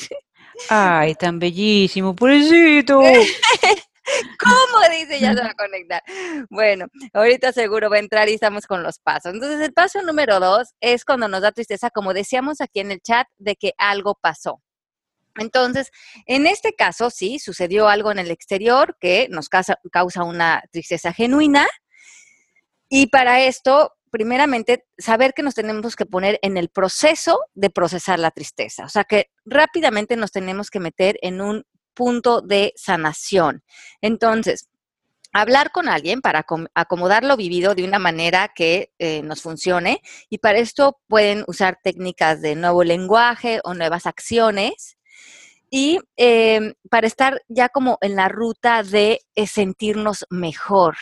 Ay, tan bellísimo, pobrecito. [laughs] ¿Cómo? Dice, ya se va a conectar. Bueno, ahorita seguro va a entrar y estamos con los pasos. Entonces, el paso número dos es cuando nos da tristeza, como decíamos aquí en el chat, de que algo pasó. Entonces, en este caso, sí, sucedió algo en el exterior que nos causa, causa una tristeza genuina. Y para esto, primeramente, saber que nos tenemos que poner en el proceso de procesar la tristeza. O sea, que rápidamente nos tenemos que meter en un punto de sanación. Entonces, hablar con alguien para acomodar lo vivido de una manera que eh, nos funcione y para esto pueden usar técnicas de nuevo lenguaje o nuevas acciones y em, para estar ya como en la ruta de eh, sentirnos mejor.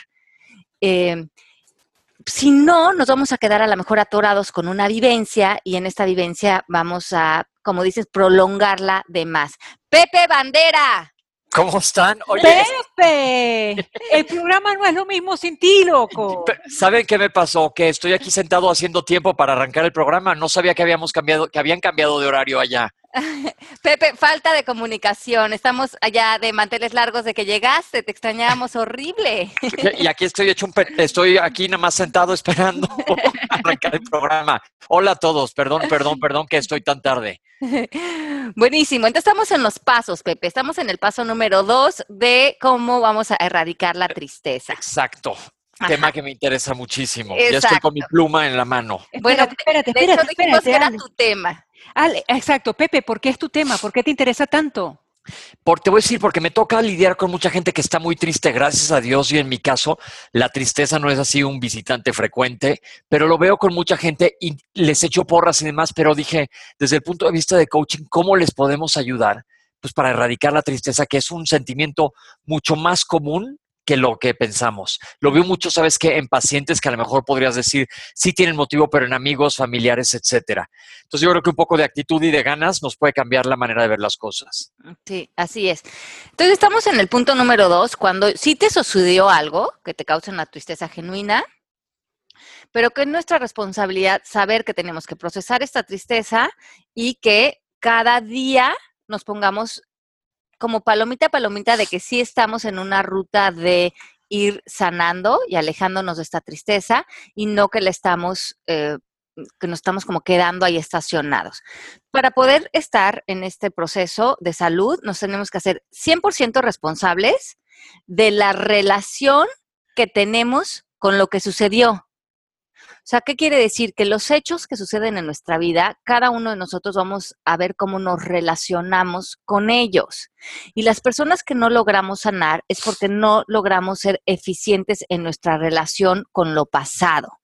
Si no, nos vamos a quedar a lo mejor atorados con una vivencia y en esta vivencia vamos a, como dices, prolongarla de más. Pepe Bandera. ¿Cómo están? Pepe, el programa no es lo mismo sin ti, loco. ¿Saben qué me pasó? Que estoy aquí sentado haciendo tiempo para arrancar el programa. No sabía que habíamos cambiado, que habían cambiado de horario allá. [laughs] Pepe, falta de comunicación. Estamos allá de manteles largos de que llegaste, te extrañábamos horrible. Y aquí estoy hecho un estoy aquí nada más sentado esperando [laughs] arrancar el programa. Hola a todos, perdón, perdón, perdón que estoy tan tarde. Buenísimo. Entonces estamos en los pasos, Pepe. Estamos en el paso número dos de cómo vamos a erradicar la tristeza. Exacto. tema que me interesa muchísimo. Ya estoy con mi pluma en la mano. Bueno, espérate, espérate, espérate, que era tu tema. Exacto, Pepe, ¿por qué es tu tema? ¿Por qué te interesa tanto? Por, te voy a decir, porque me toca lidiar con mucha gente que está muy triste, gracias a Dios, y en mi caso, la tristeza no es así un visitante frecuente, pero lo veo con mucha gente y les echo porras y demás, pero dije, desde el punto de vista de coaching, ¿cómo les podemos ayudar? Pues para erradicar la tristeza, que es un sentimiento mucho más común que lo que pensamos. Lo veo mucho, ¿sabes qué? En pacientes que a lo mejor podrías decir, sí tienen motivo, pero en amigos, familiares, etcétera. Entonces yo creo que un poco de actitud y de ganas nos puede cambiar la manera de ver las cosas. Sí, así es. Entonces estamos en el punto número dos, cuando sí te sucedió algo que te causa una tristeza genuina, pero que es nuestra responsabilidad saber que tenemos que procesar esta tristeza y que cada día nos pongamos como palomita palomita de que sí estamos en una ruta de ir sanando y alejándonos de esta tristeza y no que le estamos, eh, que nos estamos como quedando ahí estacionados. Para poder estar en este proceso de salud, nos tenemos que hacer 100% responsables de la relación que tenemos con lo que sucedió. O sea, ¿qué quiere decir? Que los hechos que suceden en nuestra vida, cada uno de nosotros vamos a ver cómo nos relacionamos con ellos. Y las personas que no logramos sanar es porque no logramos ser eficientes en nuestra relación con lo pasado.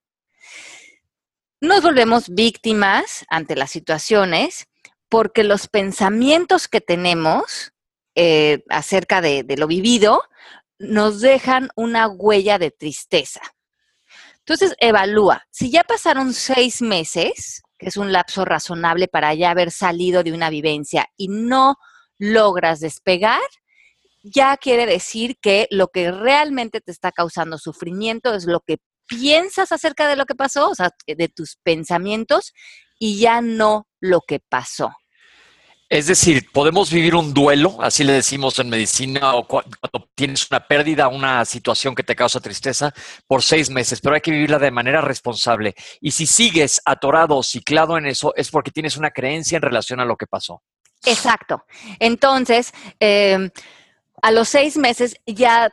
Nos volvemos víctimas ante las situaciones porque los pensamientos que tenemos eh, acerca de lo vivido nos dejan una huella de tristeza. Entonces, evalúa. Si ya pasaron seis meses, que es un lapso razonable para ya haber salido de una vivencia y no logras despegar, ya quiere decir que lo que realmente te está causando sufrimiento es lo que piensas acerca de lo que pasó, o sea, de tus pensamientos, y ya no lo que pasó. Es decir, podemos vivir un duelo, así le decimos en medicina, o cuando tienes una pérdida, una situación que te causa tristeza, por seis meses, pero hay que vivirla de manera responsable. Y si sigues atorado o ciclado en eso, es porque tienes una creencia en relación a lo que pasó. Exacto. Entonces, eh, a los seis meses ya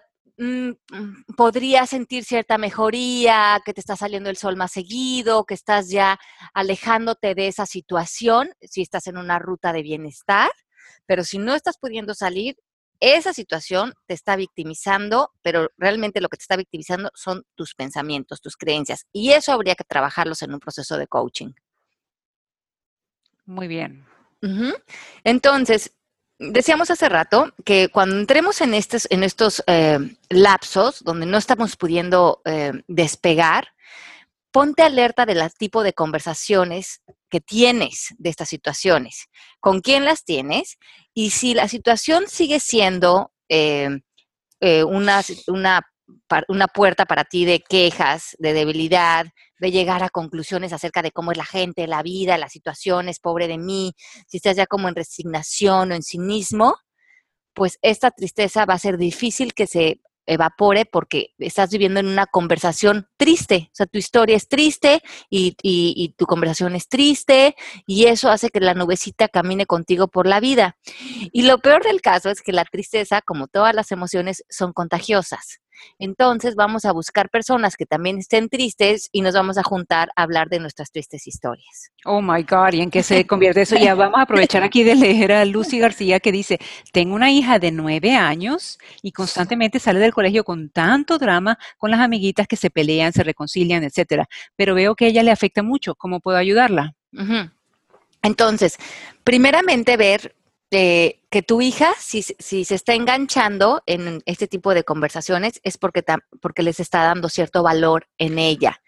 podría sentir cierta mejoría, que te está saliendo el sol más seguido, que estás ya alejándote de esa situación, si estás en una ruta de bienestar, pero si no estás pudiendo salir, esa situación te está victimizando, pero realmente lo que te está victimizando son tus pensamientos, tus creencias, y eso habría que trabajarlos en un proceso de coaching. Muy bien. Entonces, decíamos hace rato que cuando entremos en estos, en estos eh, lapsos donde no estamos pudiendo eh, despegar, ponte alerta del tipo de conversaciones que tienes de estas situaciones, con quién las tienes y si la situación sigue siendo eh, una, una, una puerta para ti de quejas, de debilidad, de llegar a conclusiones acerca de cómo es la gente, la vida, las situaciones, pobre de mí, si estás ya como en resignación o en cinismo, pues esta tristeza va a ser difícil que se evapore porque estás viviendo en una conversación triste, o sea, tu historia es triste y, y, tu conversación es triste y eso hace que la nubecita camine contigo por la vida. Y lo peor del caso es que la tristeza, como todas las emociones, son contagiosas. Entonces vamos a buscar personas que también estén tristes y nos vamos a juntar a hablar de nuestras tristes historias. Oh my God, ¿y en qué se convierte eso? Ya vamos a aprovechar aquí de leer a Lucy García que dice, tengo una hija de nueve años y constantemente sale del colegio con tanto drama con las amiguitas que se pelean, se reconcilian, etcétera. Pero veo que a ella le afecta mucho. ¿Cómo puedo ayudarla? Entonces, primeramente ver que tu hija, si, se está enganchando en este tipo de conversaciones, es porque, porque les está dando cierto valor en ella.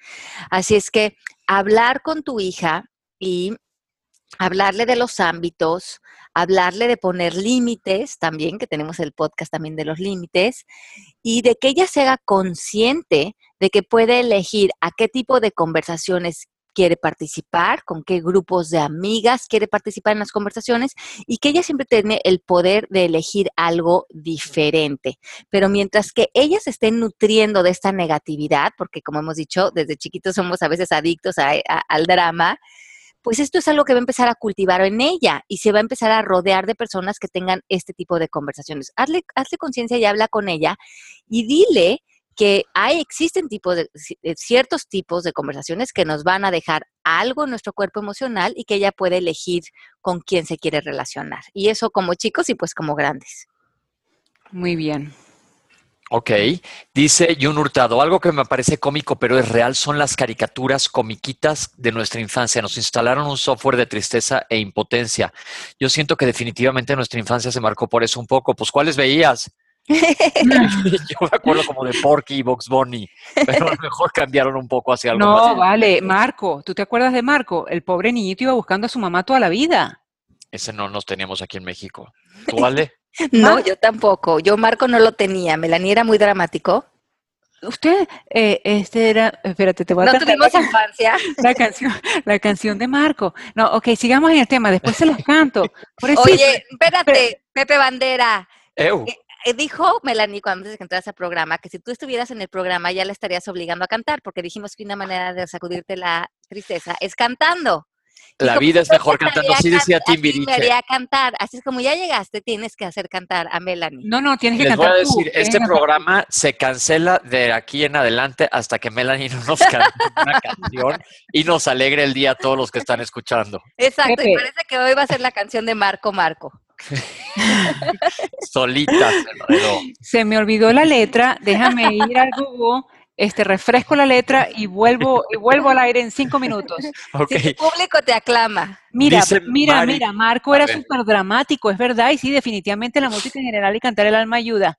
Así es que hablar con tu hija y hablarle de los ámbitos, hablarle de poner límites también, que tenemos el podcast también de los límites, y de que ella se haga consciente de que puede elegir a qué tipo de conversaciones quiere participar, con qué grupos de amigas quiere participar en las conversaciones y que ella siempre tiene el poder de elegir algo diferente. Pero mientras que ella se esté nutriendo de esta negatividad, porque como hemos dicho, desde chiquitos somos a veces adictos al drama, pues esto es algo que va a empezar a cultivar en ella y se va a empezar a rodear de personas que tengan este tipo de conversaciones. Hazle, hazle conciencia y habla con ella y dile que hay, existen tipos de, eh, ciertos tipos de conversaciones que nos van a dejar algo en nuestro cuerpo emocional y que ella puede elegir con quién se quiere relacionar. Y eso como chicos y pues como grandes. Muy bien. Ok, dice Jun Hurtado, algo que me parece cómico pero es real son las caricaturas comiquitas de nuestra infancia. Nos instalaron un software de tristeza e impotencia. Yo siento que definitivamente nuestra infancia se marcó por eso un poco. Pues, ¿cuáles veías? [laughs] Yo me acuerdo como de Porky y Box Bunny, pero a lo mejor cambiaron un poco hacia algo No, vale, Marco, ¿tú te acuerdas de Marco? El pobre niñito iba buscando a su mamá toda la vida. Ese no nos teníamos aquí en México. ¿Tú, vale? [laughs] No, yo tampoco. Yo Marco no lo tenía. Melanie era muy dramático. Usted, eh, este era, espérate, te voy a No tuvimos infancia. [laughs] La canción, la canción de Marco. No, ok, sigamos en el tema, después se los canto. Oye, espérate, Pepe Bandera. Eh, dijo Melanie cuando antes de que a ese programa que si tú estuvieras en el programa ya le estarías obligando a cantar, porque dijimos que una manera de sacudirte la tristeza es cantando. La vida es mejor cantando, así decía Timbiriche. Me haría cantar, así es como ya llegaste, tienes que hacer cantar a Melanie. No, no, tienes que Les cantar voy a decir, este programa se cancela de aquí en adelante hasta que Melanie no nos cante [laughs] una canción y nos alegre el día a todos los que están escuchando. Exacto, y parece que hoy va a ser la canción de Marco Marco. [laughs] Solita se enredó. Se me olvidó la letra, déjame ir al Google este, refresco la letra y vuelvo, y vuelvo al aire en cinco minutos. Si el público te aclama. Mira, mira, mira, Marco era súper dramático, es verdad, y sí, definitivamente la música en general y cantar el alma ayuda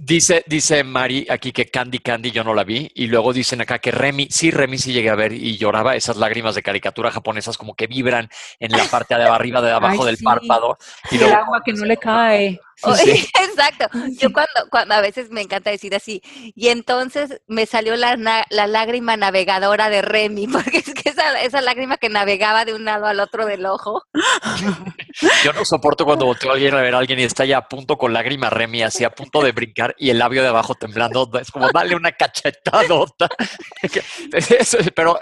dice, dice Mari aquí que Candy Candy yo no la vi. Y luego dicen acá que Remy, sí, Remy sí llegué a ver y lloraba. Esas lágrimas de caricatura japonesas como que vibran en la parte de arriba, de abajo del párpado. Y, el agua que no le cae. [laughs] Exacto. Yo cuando, cuando a veces me encanta decir así, y entonces me salió la, la lágrima navegadora de Remy, [laughs] porque es que esa, lágrima que navegaba de un lado al otro del ojo. [laughs] Yo no soporto cuando volteo a alguien a ver a alguien y está ya a punto con lágrima Remy, así a punto de brincar y el labio de abajo temblando. Es como, dale una cachetadota. [laughs] Pero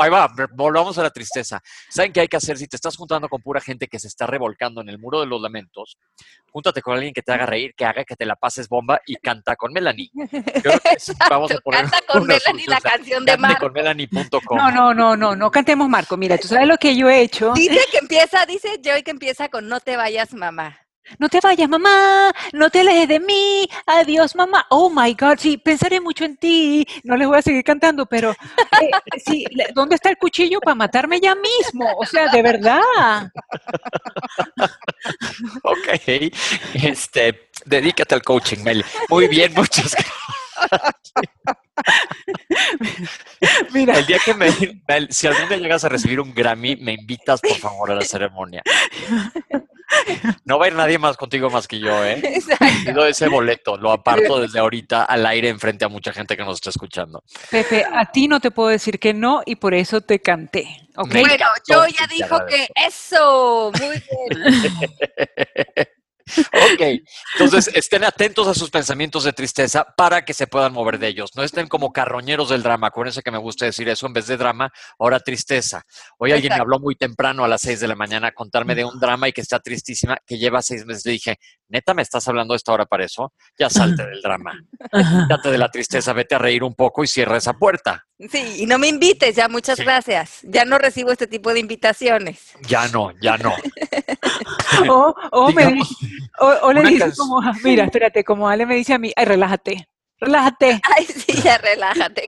ahí va, volvamos a la tristeza. ¿Saben qué hay que hacer si te estás juntando con pura gente que se está revolcando en el muro de los lamentos? Júntate con alguien que te haga reír, que haga que te la pases bomba y canta con Melanie. vamos a [laughs] poner canta con Melanie la canción de Marco. con Melanie.com. No, no, no, no, no cantemos Marco. Mira, tú sabes lo que yo he hecho. Dice que empieza, dice Joy que empieza con No te vayas, mamá. No te vayas, mamá, no te alejes de mí, adiós, mamá. Oh my God, sí, pensaré mucho en ti. No les voy a seguir cantando, pero eh, sí, ¿dónde está el cuchillo para matarme ya mismo? O sea, de verdad. ok, este, dedícate al coaching, Mel. Muy bien, muchas gracias. [laughs] Mira. El día que me, si algún día llegas a recibir un Grammy, me invitas por favor a la ceremonia. No va a ir nadie más contigo más que yo, ¿eh? Exacto. ese boleto, lo aparto desde ahorita al aire enfrente a mucha gente que nos está escuchando. Pepe, a ti no te puedo decir que no y por eso te canté. Bueno, yo ya dijo que eso, muy bien. [laughs] Ok, entonces estén atentos a sus pensamientos de tristeza para que se puedan mover de ellos. No estén como carroñeros del drama. Acuérdense que me gusta decir eso en vez de drama, ahora tristeza. Hoy alguien me habló muy temprano a las seis de la mañana a contarme de un drama y que está tristísima, que lleva seis meses. Le dije, neta, ¿me estás hablando a esta hora para eso? Ya salte del drama. [laughs] Quítate de la tristeza, vete a reír un poco y cierra esa puerta. Sí, y no me invites, ya muchas gracias. Ya no recibo este tipo de invitaciones. Ya no, ya no. [laughs] o, le dice como, mira, espérate, como Ale me dice a mí, ay, relájate. Relájate. Ay, sí, ya relájate.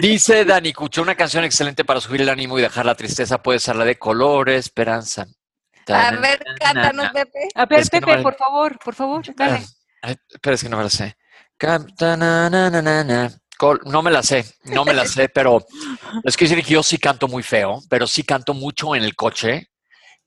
Dice Dani Cucho, una canción excelente para subir el ánimo y dejar la tristeza puede ser la de Color Esperanza. A ver, cántanos, Pepe. A ver, Pepe, por favor, por favor, dale. espera, es que no me la sé. No me la sé, no me la sé, pero es que decir que yo sí canto muy feo, pero sí canto mucho en el coche,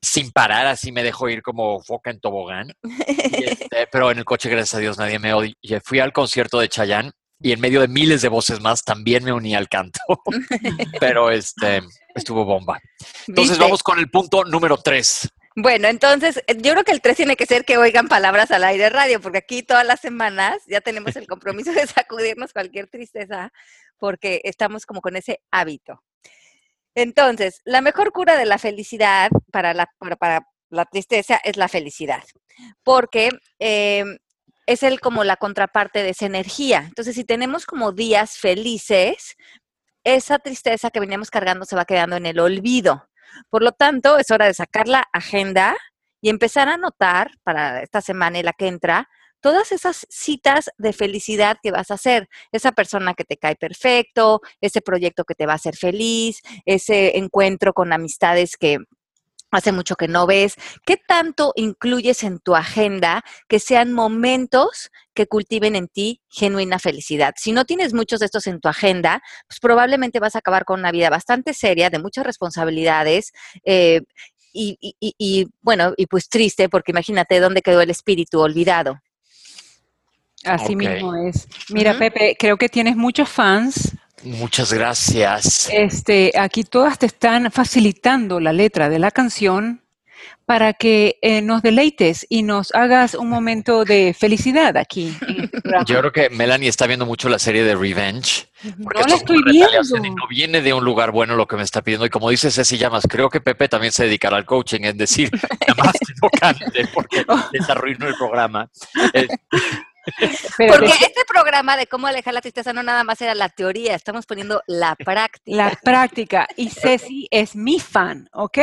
sin parar, así me dejo ir como foca en tobogán. Este, [laughs] pero en el coche, gracias a Dios, nadie me odia. Fui al concierto de Chayanne y en medio de miles de voces más también me uní al canto. [laughs] pero este estuvo bomba. Entonces vamos con el punto número tres. Bueno, entonces eh, yo creo que el 3 tiene que ser que oigan palabras al aire radio, porque aquí todas las semanas ya tenemos el compromiso de sacudirnos cualquier tristeza, porque estamos como con ese hábito. Entonces, la mejor cura de la felicidad para la, para, la tristeza es la felicidad, porque em, es el como la contraparte de esa energía. Entonces, si tenemos como días felices, esa tristeza que veníamos cargando se va quedando en el olvido. Por lo tanto, es hora de sacar la agenda y empezar a anotar para esta semana y la que entra todas esas citas de felicidad que vas a hacer. Esa persona que te cae perfecto, ese proyecto que te va a hacer feliz, ese encuentro con amistades que hace mucho que no ves. ¿Qué tanto incluyes en tu agenda que sean momentos que cultiven en ti genuina felicidad? Si no tienes muchos de estos en tu agenda, pues probablemente vas a acabar con una vida bastante seria, de muchas responsabilidades. Eh, y, y, bueno, y pues triste, porque imagínate dónde quedó el espíritu olvidado. Así mismo es. Mira, Pepe, creo que tienes muchos fans. Muchas gracias. Este, aquí todas te están facilitando la letra de la canción para que eh, nos deleites y nos hagas un momento de felicidad aquí. [laughs] Yo creo que Melanie está viendo mucho la serie de Revenge. Porque no la estoy viendo. no viene de un lugar bueno lo que me está pidiendo. Y como dice Ceci Llamas, creo que Pepe también se dedicará al coaching, es decir, [laughs] [laughs] más tocante porque desarrolló el programa. Porque este programa de cómo alejar la tristeza no nada más era la teoría, estamos poniendo la [laughs] práctica. La práctica. Y Ceci es mi fan, ¿ok?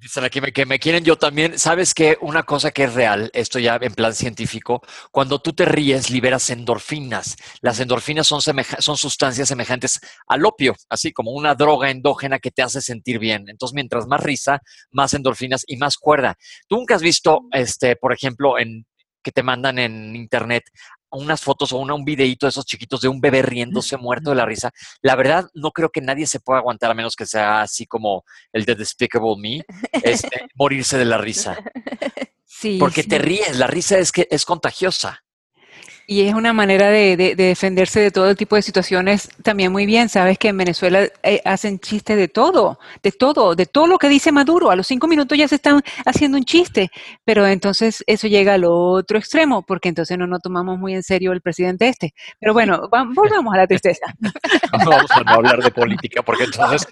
Dicen aquí que me quieren yo también. ¿Sabes que Una cosa que es real, esto ya en plan científico, cuando tú te ríes liberas endorfinas. Las endorfinas son, son sustancias semejantes al opio, así como una droga endógena que te hace sentir bien. Entonces, mientras más risa, más endorfinas y más cuerda. ¿Tú nunca has visto, este, por ejemplo, en que te mandan en internet unas fotos o un videito de esos chiquitos de un bebé riéndose muerto de la risa. La verdad, no creo que nadie se pueda aguantar a menos que sea así como el de Despicable Me, este, morirse de la risa. [laughs] Sí. Porque te ríes, la risa es que es contagiosa. Y es una manera de, defenderse de todo tipo de situaciones también muy bien. Sabes que en Venezuela eh, hacen chistes de todo, de todo, de todo lo que dice Maduro. A los cinco minutos ya se están haciendo un chiste, pero entonces eso llega al otro extremo, porque entonces no nos tomamos muy en serio el presidente este. Pero bueno, volvamos a la tristeza. [laughs] Vamos a hablar de política, porque entonces,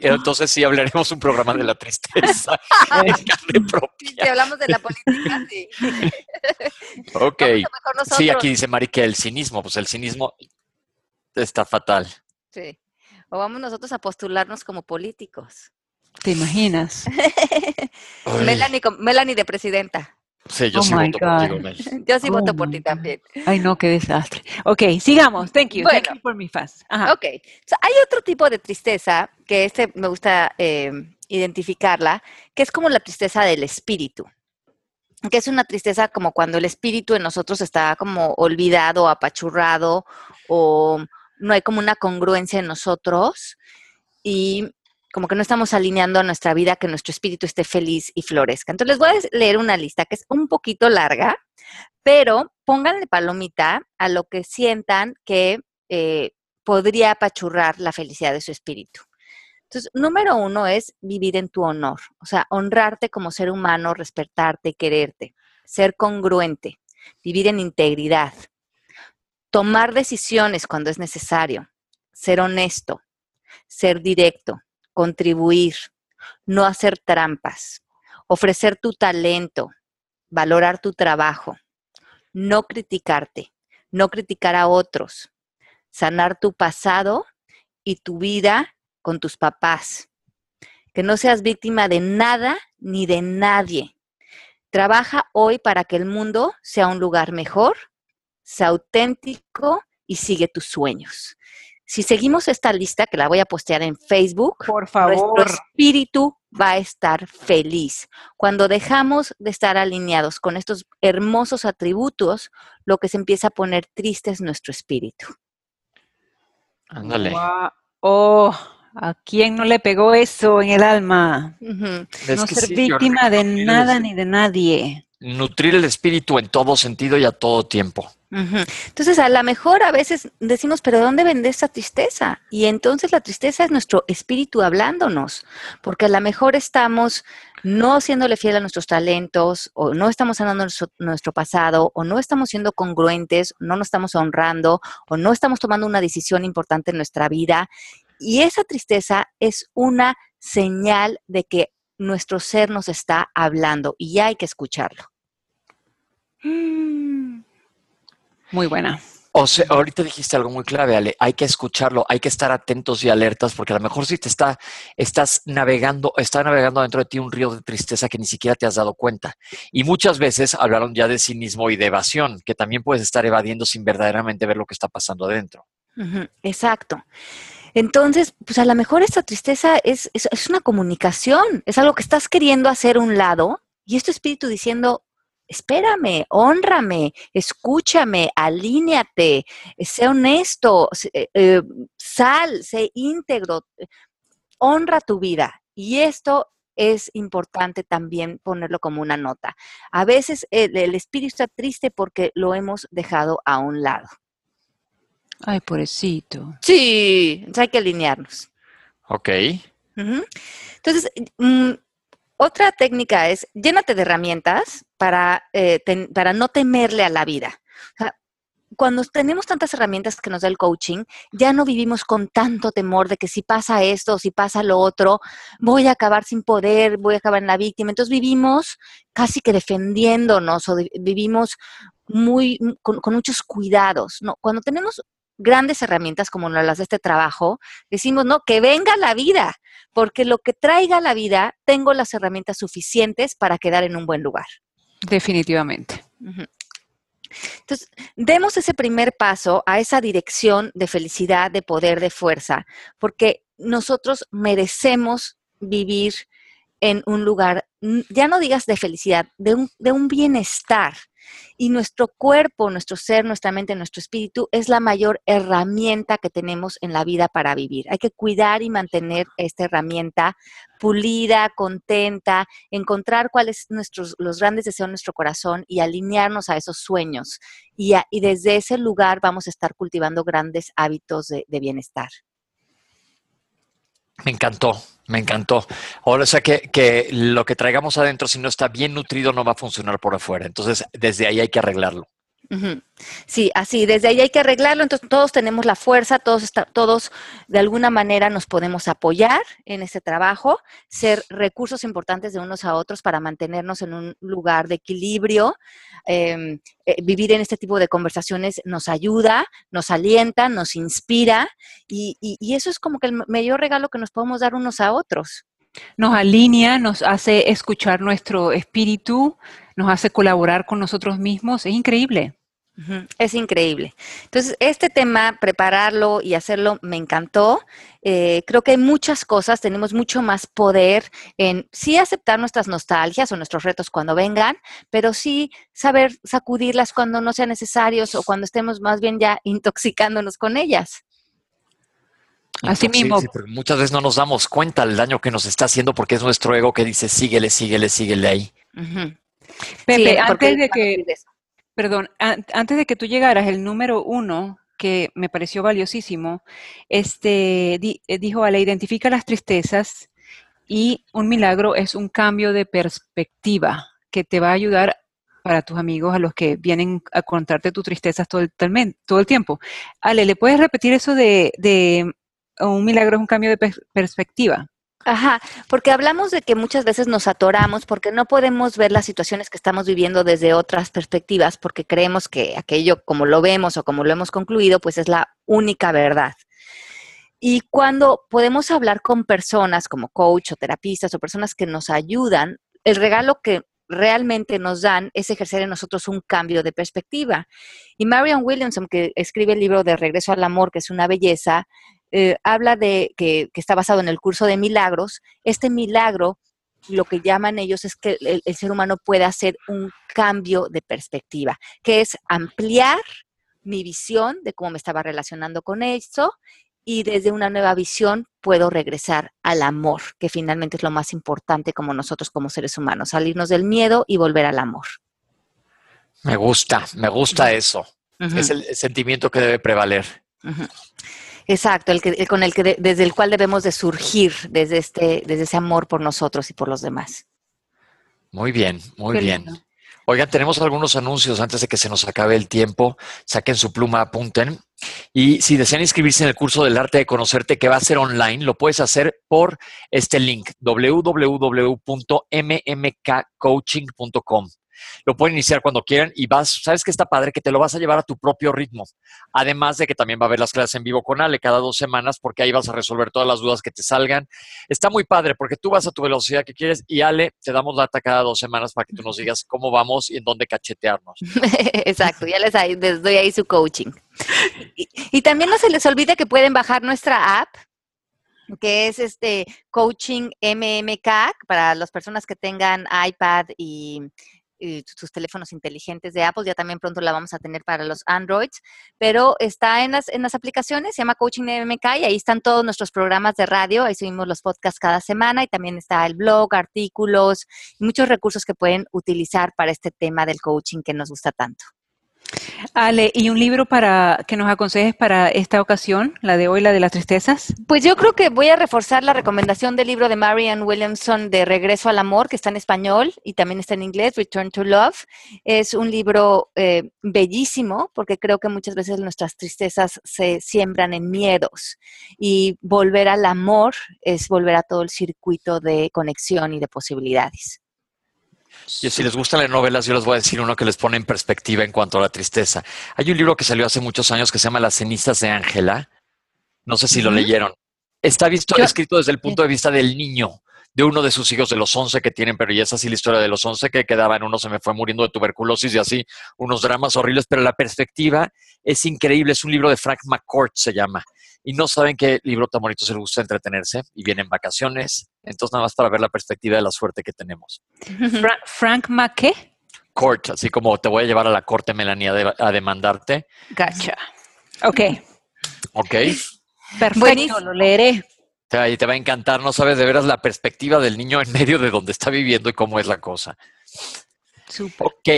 entonces sí hablaremos un programa de la tristeza [laughs] Si hablamos de la política, sí. [laughs] ok. Sí, aquí dice Mari que el cinismo, pues el cinismo está fatal. Sí. O vamos nosotros a postularnos como políticos. ¿Te imaginas? [laughs] Melanie, de presidenta. Sí, yo oh sí voto por ti. [laughs] Yo sí voto por ti también. Ay, no, qué desastre. Ok, sigamos. Thank you. Thank you for me fast. Ok. hay otro tipo de tristeza que este me gusta eh, identificarla, que es como la tristeza del espíritu que es una tristeza como cuando el espíritu en nosotros está como olvidado, apachurrado o no hay como una congruencia en nosotros y como que no estamos alineando nuestra vida que nuestro espíritu esté feliz y florezca. Entonces les voy a leer una lista que es un poquito larga, pero pónganle palomita a lo que sientan que eh, podría apachurrar la felicidad de su espíritu. Entonces, número uno es vivir en tu honor, o sea, honrarte como ser humano, respetarte, quererte, ser congruente, vivir en integridad, tomar decisiones cuando es necesario, ser honesto, ser directo, contribuir, no hacer trampas, ofrecer tu talento, valorar tu trabajo, no criticarte, no criticar a otros, sanar tu pasado y tu vida con tus papás, que no seas víctima de nada ni de nadie. Trabaja hoy para que el mundo sea un lugar mejor, sea auténtico y sigue tus sueños. Si seguimos esta lista, que la voy a postear en Facebook, por favor. nuestro espíritu va a estar feliz. Cuando dejamos de estar alineados con estos hermosos atributos, lo que se empieza a poner triste es nuestro espíritu. Ándale. Oh, ¿A quién no le pegó eso en el alma? No ser víctima de nada ni de nadie. Nutrir el espíritu en todo sentido y a todo tiempo. Entonces, a lo mejor a veces decimos, pero ¿dónde vende esa tristeza? Y entonces la tristeza es nuestro espíritu hablándonos, porque a lo mejor estamos no siéndole fiel a nuestros talentos, o no estamos sanando nuestro, pasado, o no estamos siendo congruentes, no nos estamos honrando, o no estamos tomando una decisión importante en nuestra vida. Y esa tristeza es una señal de que nuestro ser nos está hablando y hay que escucharlo. Muy buena. O sea, ahorita dijiste algo muy clave, Ale. Hay que escucharlo, hay que estar atentos y alertas, porque a lo mejor si te está, estás navegando, está navegando dentro de ti un río de tristeza que ni siquiera te has dado cuenta. Y muchas veces hablaron ya de cinismo y de evasión, que también puedes estar evadiendo sin verdaderamente ver lo que está pasando adentro. exacto. Entonces, pues a lo mejor esta tristeza es, es, es una comunicación, es algo que estás queriendo hacer un lado y es tu espíritu diciendo, espérame, honrame, escúchame, alíñate, sé honesto, eh, eh, sal, sé íntegro, honra tu vida. Y esto es importante también ponerlo como una nota. A veces el, espíritu está triste porque lo hemos dejado a un lado. Ay, pobrecito. Sí, hay que alinearnos. Ok. Entonces, mm, otra técnica es llénate de herramientas para, eh, para no temerle a la vida. cuando tenemos tantas herramientas que nos da el coaching, ya no vivimos con tanto temor de que si pasa esto o si pasa lo otro, voy a acabar sin poder, voy a acabar en la víctima. Entonces vivimos casi que defendiéndonos o vivimos muy con, con, muchos cuidados. ¿no? Cuando tenemos grandes herramientas como las de este trabajo, decimos, no, que venga la vida, porque lo que traiga la vida, tengo las herramientas suficientes para quedar en un buen lugar. Definitivamente. Entonces, demos ese primer paso a esa dirección de felicidad, de poder, de fuerza, porque nosotros merecemos vivir en un lugar, ya no digas de felicidad, de un, de un bienestar, y nuestro cuerpo, nuestro ser, nuestra mente, nuestro espíritu es la mayor herramienta que tenemos en la vida para vivir. Hay que cuidar y mantener esta herramienta pulida, contenta, encontrar cuáles nuestros los grandes deseos de nuestro corazón y alinearnos a esos sueños. Y, desde ese lugar vamos a estar cultivando grandes hábitos de bienestar. Me encantó, me encantó. Ahora, o sea que, que, lo que traigamos adentro, si no está bien nutrido, no va a funcionar por afuera. Entonces, desde ahí hay que arreglarlo. Sí, así, desde ahí hay que arreglarlo. Entonces, todos tenemos la fuerza, todos, todos de alguna manera nos podemos apoyar en este trabajo, ser recursos importantes de unos a otros para mantenernos en un lugar de equilibrio. Em, eh, vivir en este tipo de conversaciones nos ayuda, nos alienta, nos inspira y, y eso es como que el mayor regalo que nos podemos dar unos a otros nos alinea, nos hace escuchar nuestro espíritu, nos hace colaborar con nosotros mismos. Es increíble. Es increíble. Entonces, este tema, prepararlo y hacerlo, me encantó. Eh, creo que hay muchas cosas, tenemos mucho más poder en sí aceptar nuestras nostalgias o nuestros retos cuando vengan, pero sí saber sacudirlas cuando no sean necesarios o cuando estemos más bien ya [laughs] intoxicándonos con ellas. Así mismo. muchas veces no nos damos cuenta del daño que nos está haciendo porque es nuestro ego que dice síguele, síguele, síguele ahí. Pepe, antes de que perdón, antes de que tú llegaras, el número uno que me pareció valiosísimo, este, eh, dijo, a la identifica las tristezas y un milagro es un cambio de perspectiva que te va a ayudar para tus amigos, a los que vienen a contarte tus tristezas todo el, todo el tiempo. Ale, ¿le puedes repetir eso de, de un milagro es un cambio de perspectiva? Ajá, porque hablamos de que muchas veces nos atoramos porque no podemos ver las situaciones que estamos viviendo desde otras perspectivas porque creemos que aquello como lo vemos o como lo hemos concluido pues es la única verdad. Y cuando podemos hablar con personas como coach o terapistas o personas que nos ayudan, el regalo que realmente nos dan es ejercer en nosotros un cambio de perspectiva. Y Marian Williamson, que escribe el libro de Regreso al Amor, que es una belleza, eh, habla de que, está basado en el curso de milagros. Este milagro, lo que llaman ellos es que el, ser humano puede hacer un cambio de perspectiva, que es ampliar mi visión de cómo me estaba relacionando con eso y desde una nueva visión puedo regresar al amor, que finalmente es lo más importante como nosotros como seres humanos, salirnos del miedo y volver al amor. Me gusta, me gusta eso. Es el sentimiento que debe prevaler. Exacto, el que, con el que desde el cual debemos de surgir, desde este, desde ese amor por nosotros y por los demás. Muy bien, muy bien. Oigan, tenemos algunos anuncios antes de que se nos acabe el tiempo. Saquen su pluma, apunten. Y si desean inscribirse en el curso del arte de conocerte que va a ser online, lo puedes hacer por este link www.mmkcoaching.com. Lo pueden iniciar cuando quieran y vas, sabes que está padre que te lo vas a llevar a tu propio ritmo. Además de que también va a haber las clases en vivo con Ale cada dos semanas porque ahí vas a resolver todas las dudas que te salgan. Está muy padre porque tú vas a tu velocidad que quieres y Ale, te damos data cada dos semanas para que tú nos [laughs] digas cómo vamos y en dónde cachetearnos. Exacto, ya les, les, doy ahí su coaching. Y, y también no se les olvide que pueden bajar nuestra app que es este coaching MMK para las personas que tengan iPad y, sus teléfonos inteligentes de Apple, ya también pronto la vamos a tener para los Androids, pero está en las, en las aplicaciones, se llama Coaching MMK y ahí están todos nuestros programas de radio, ahí subimos los podcasts cada semana y también está el blog, artículos muchos recursos que pueden utilizar para este tema del coaching que nos gusta tanto. Ale, ¿y un libro para que nos aconsejes para esta ocasión, la de hoy, la de las tristezas? Pues yo creo que voy a reforzar la recomendación del libro de Marianne Williamson de Regreso al Amor, que está en español y también está en inglés, Return to Love. Es un libro eh, bellísimo porque creo que muchas veces nuestras tristezas se siembran en miedos y volver al amor es volver a todo el circuito de conexión y de posibilidades. Y si les gustan las novelas, yo les voy a decir uno que les pone en perspectiva en cuanto a la tristeza. Hay un libro que salió hace muchos años que se llama Las cenizas de Ángela. No sé si lo leyeron. Está visto, escrito desde el punto de vista del niño, de uno de sus hijos, de los 11 que tienen, pero ya es así la historia de los 11 que quedaban, uno se me fue muriendo de tuberculosis y así, unos dramas horribles, pero la perspectiva es increíble. Es un libro de Frank McCourt, se llama y no saben qué libro tan bonito se les gusta entretenerse y vienen vacaciones. Entonces, nada más para ver la perspectiva de la suerte que tenemos. Frank McKay. Court, así como te voy a llevar a la corte, Melania, a demandarte. Gotcha. Ok. Ok. Perfecto, lo leeré. Y te va a encantar, no sabes de veras la perspectiva del niño en medio de donde está viviendo y cómo es la cosa. Super. Ok,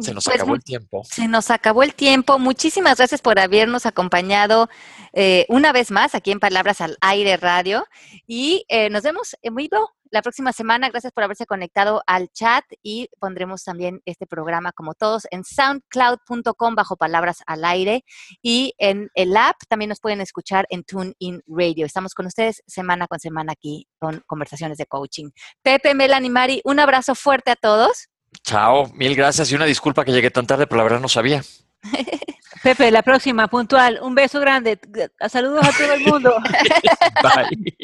se nos pues acabó el tiempo. Se nos acabó el tiempo. Muchísimas gracias por habernos acompañado eh, una vez más aquí en Palabras al Aire Radio. Y eh, nos vemos en vivo la próxima semana. Gracias por haberse conectado al chat y pondremos también este programa como todos en soundcloud.com bajo Palabras al Aire y en el app también nos pueden escuchar en TuneIn Radio. Estamos con ustedes semana con semana aquí con conversaciones de coaching. Pepe, Melanie, Mari, un abrazo fuerte a todos. Chao, mil gracias y una disculpa que llegué tan tarde, pero la verdad no sabía. [laughs] Pepe, la próxima, puntual. Un beso grande. Saludos a todo el mundo. [laughs] Bye.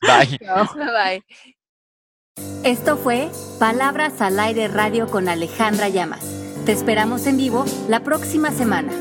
[laughs] Bye. Bye. Esto fue Palabras al Aire Radio con Alejandra Llamas. Te esperamos en vivo la próxima semana.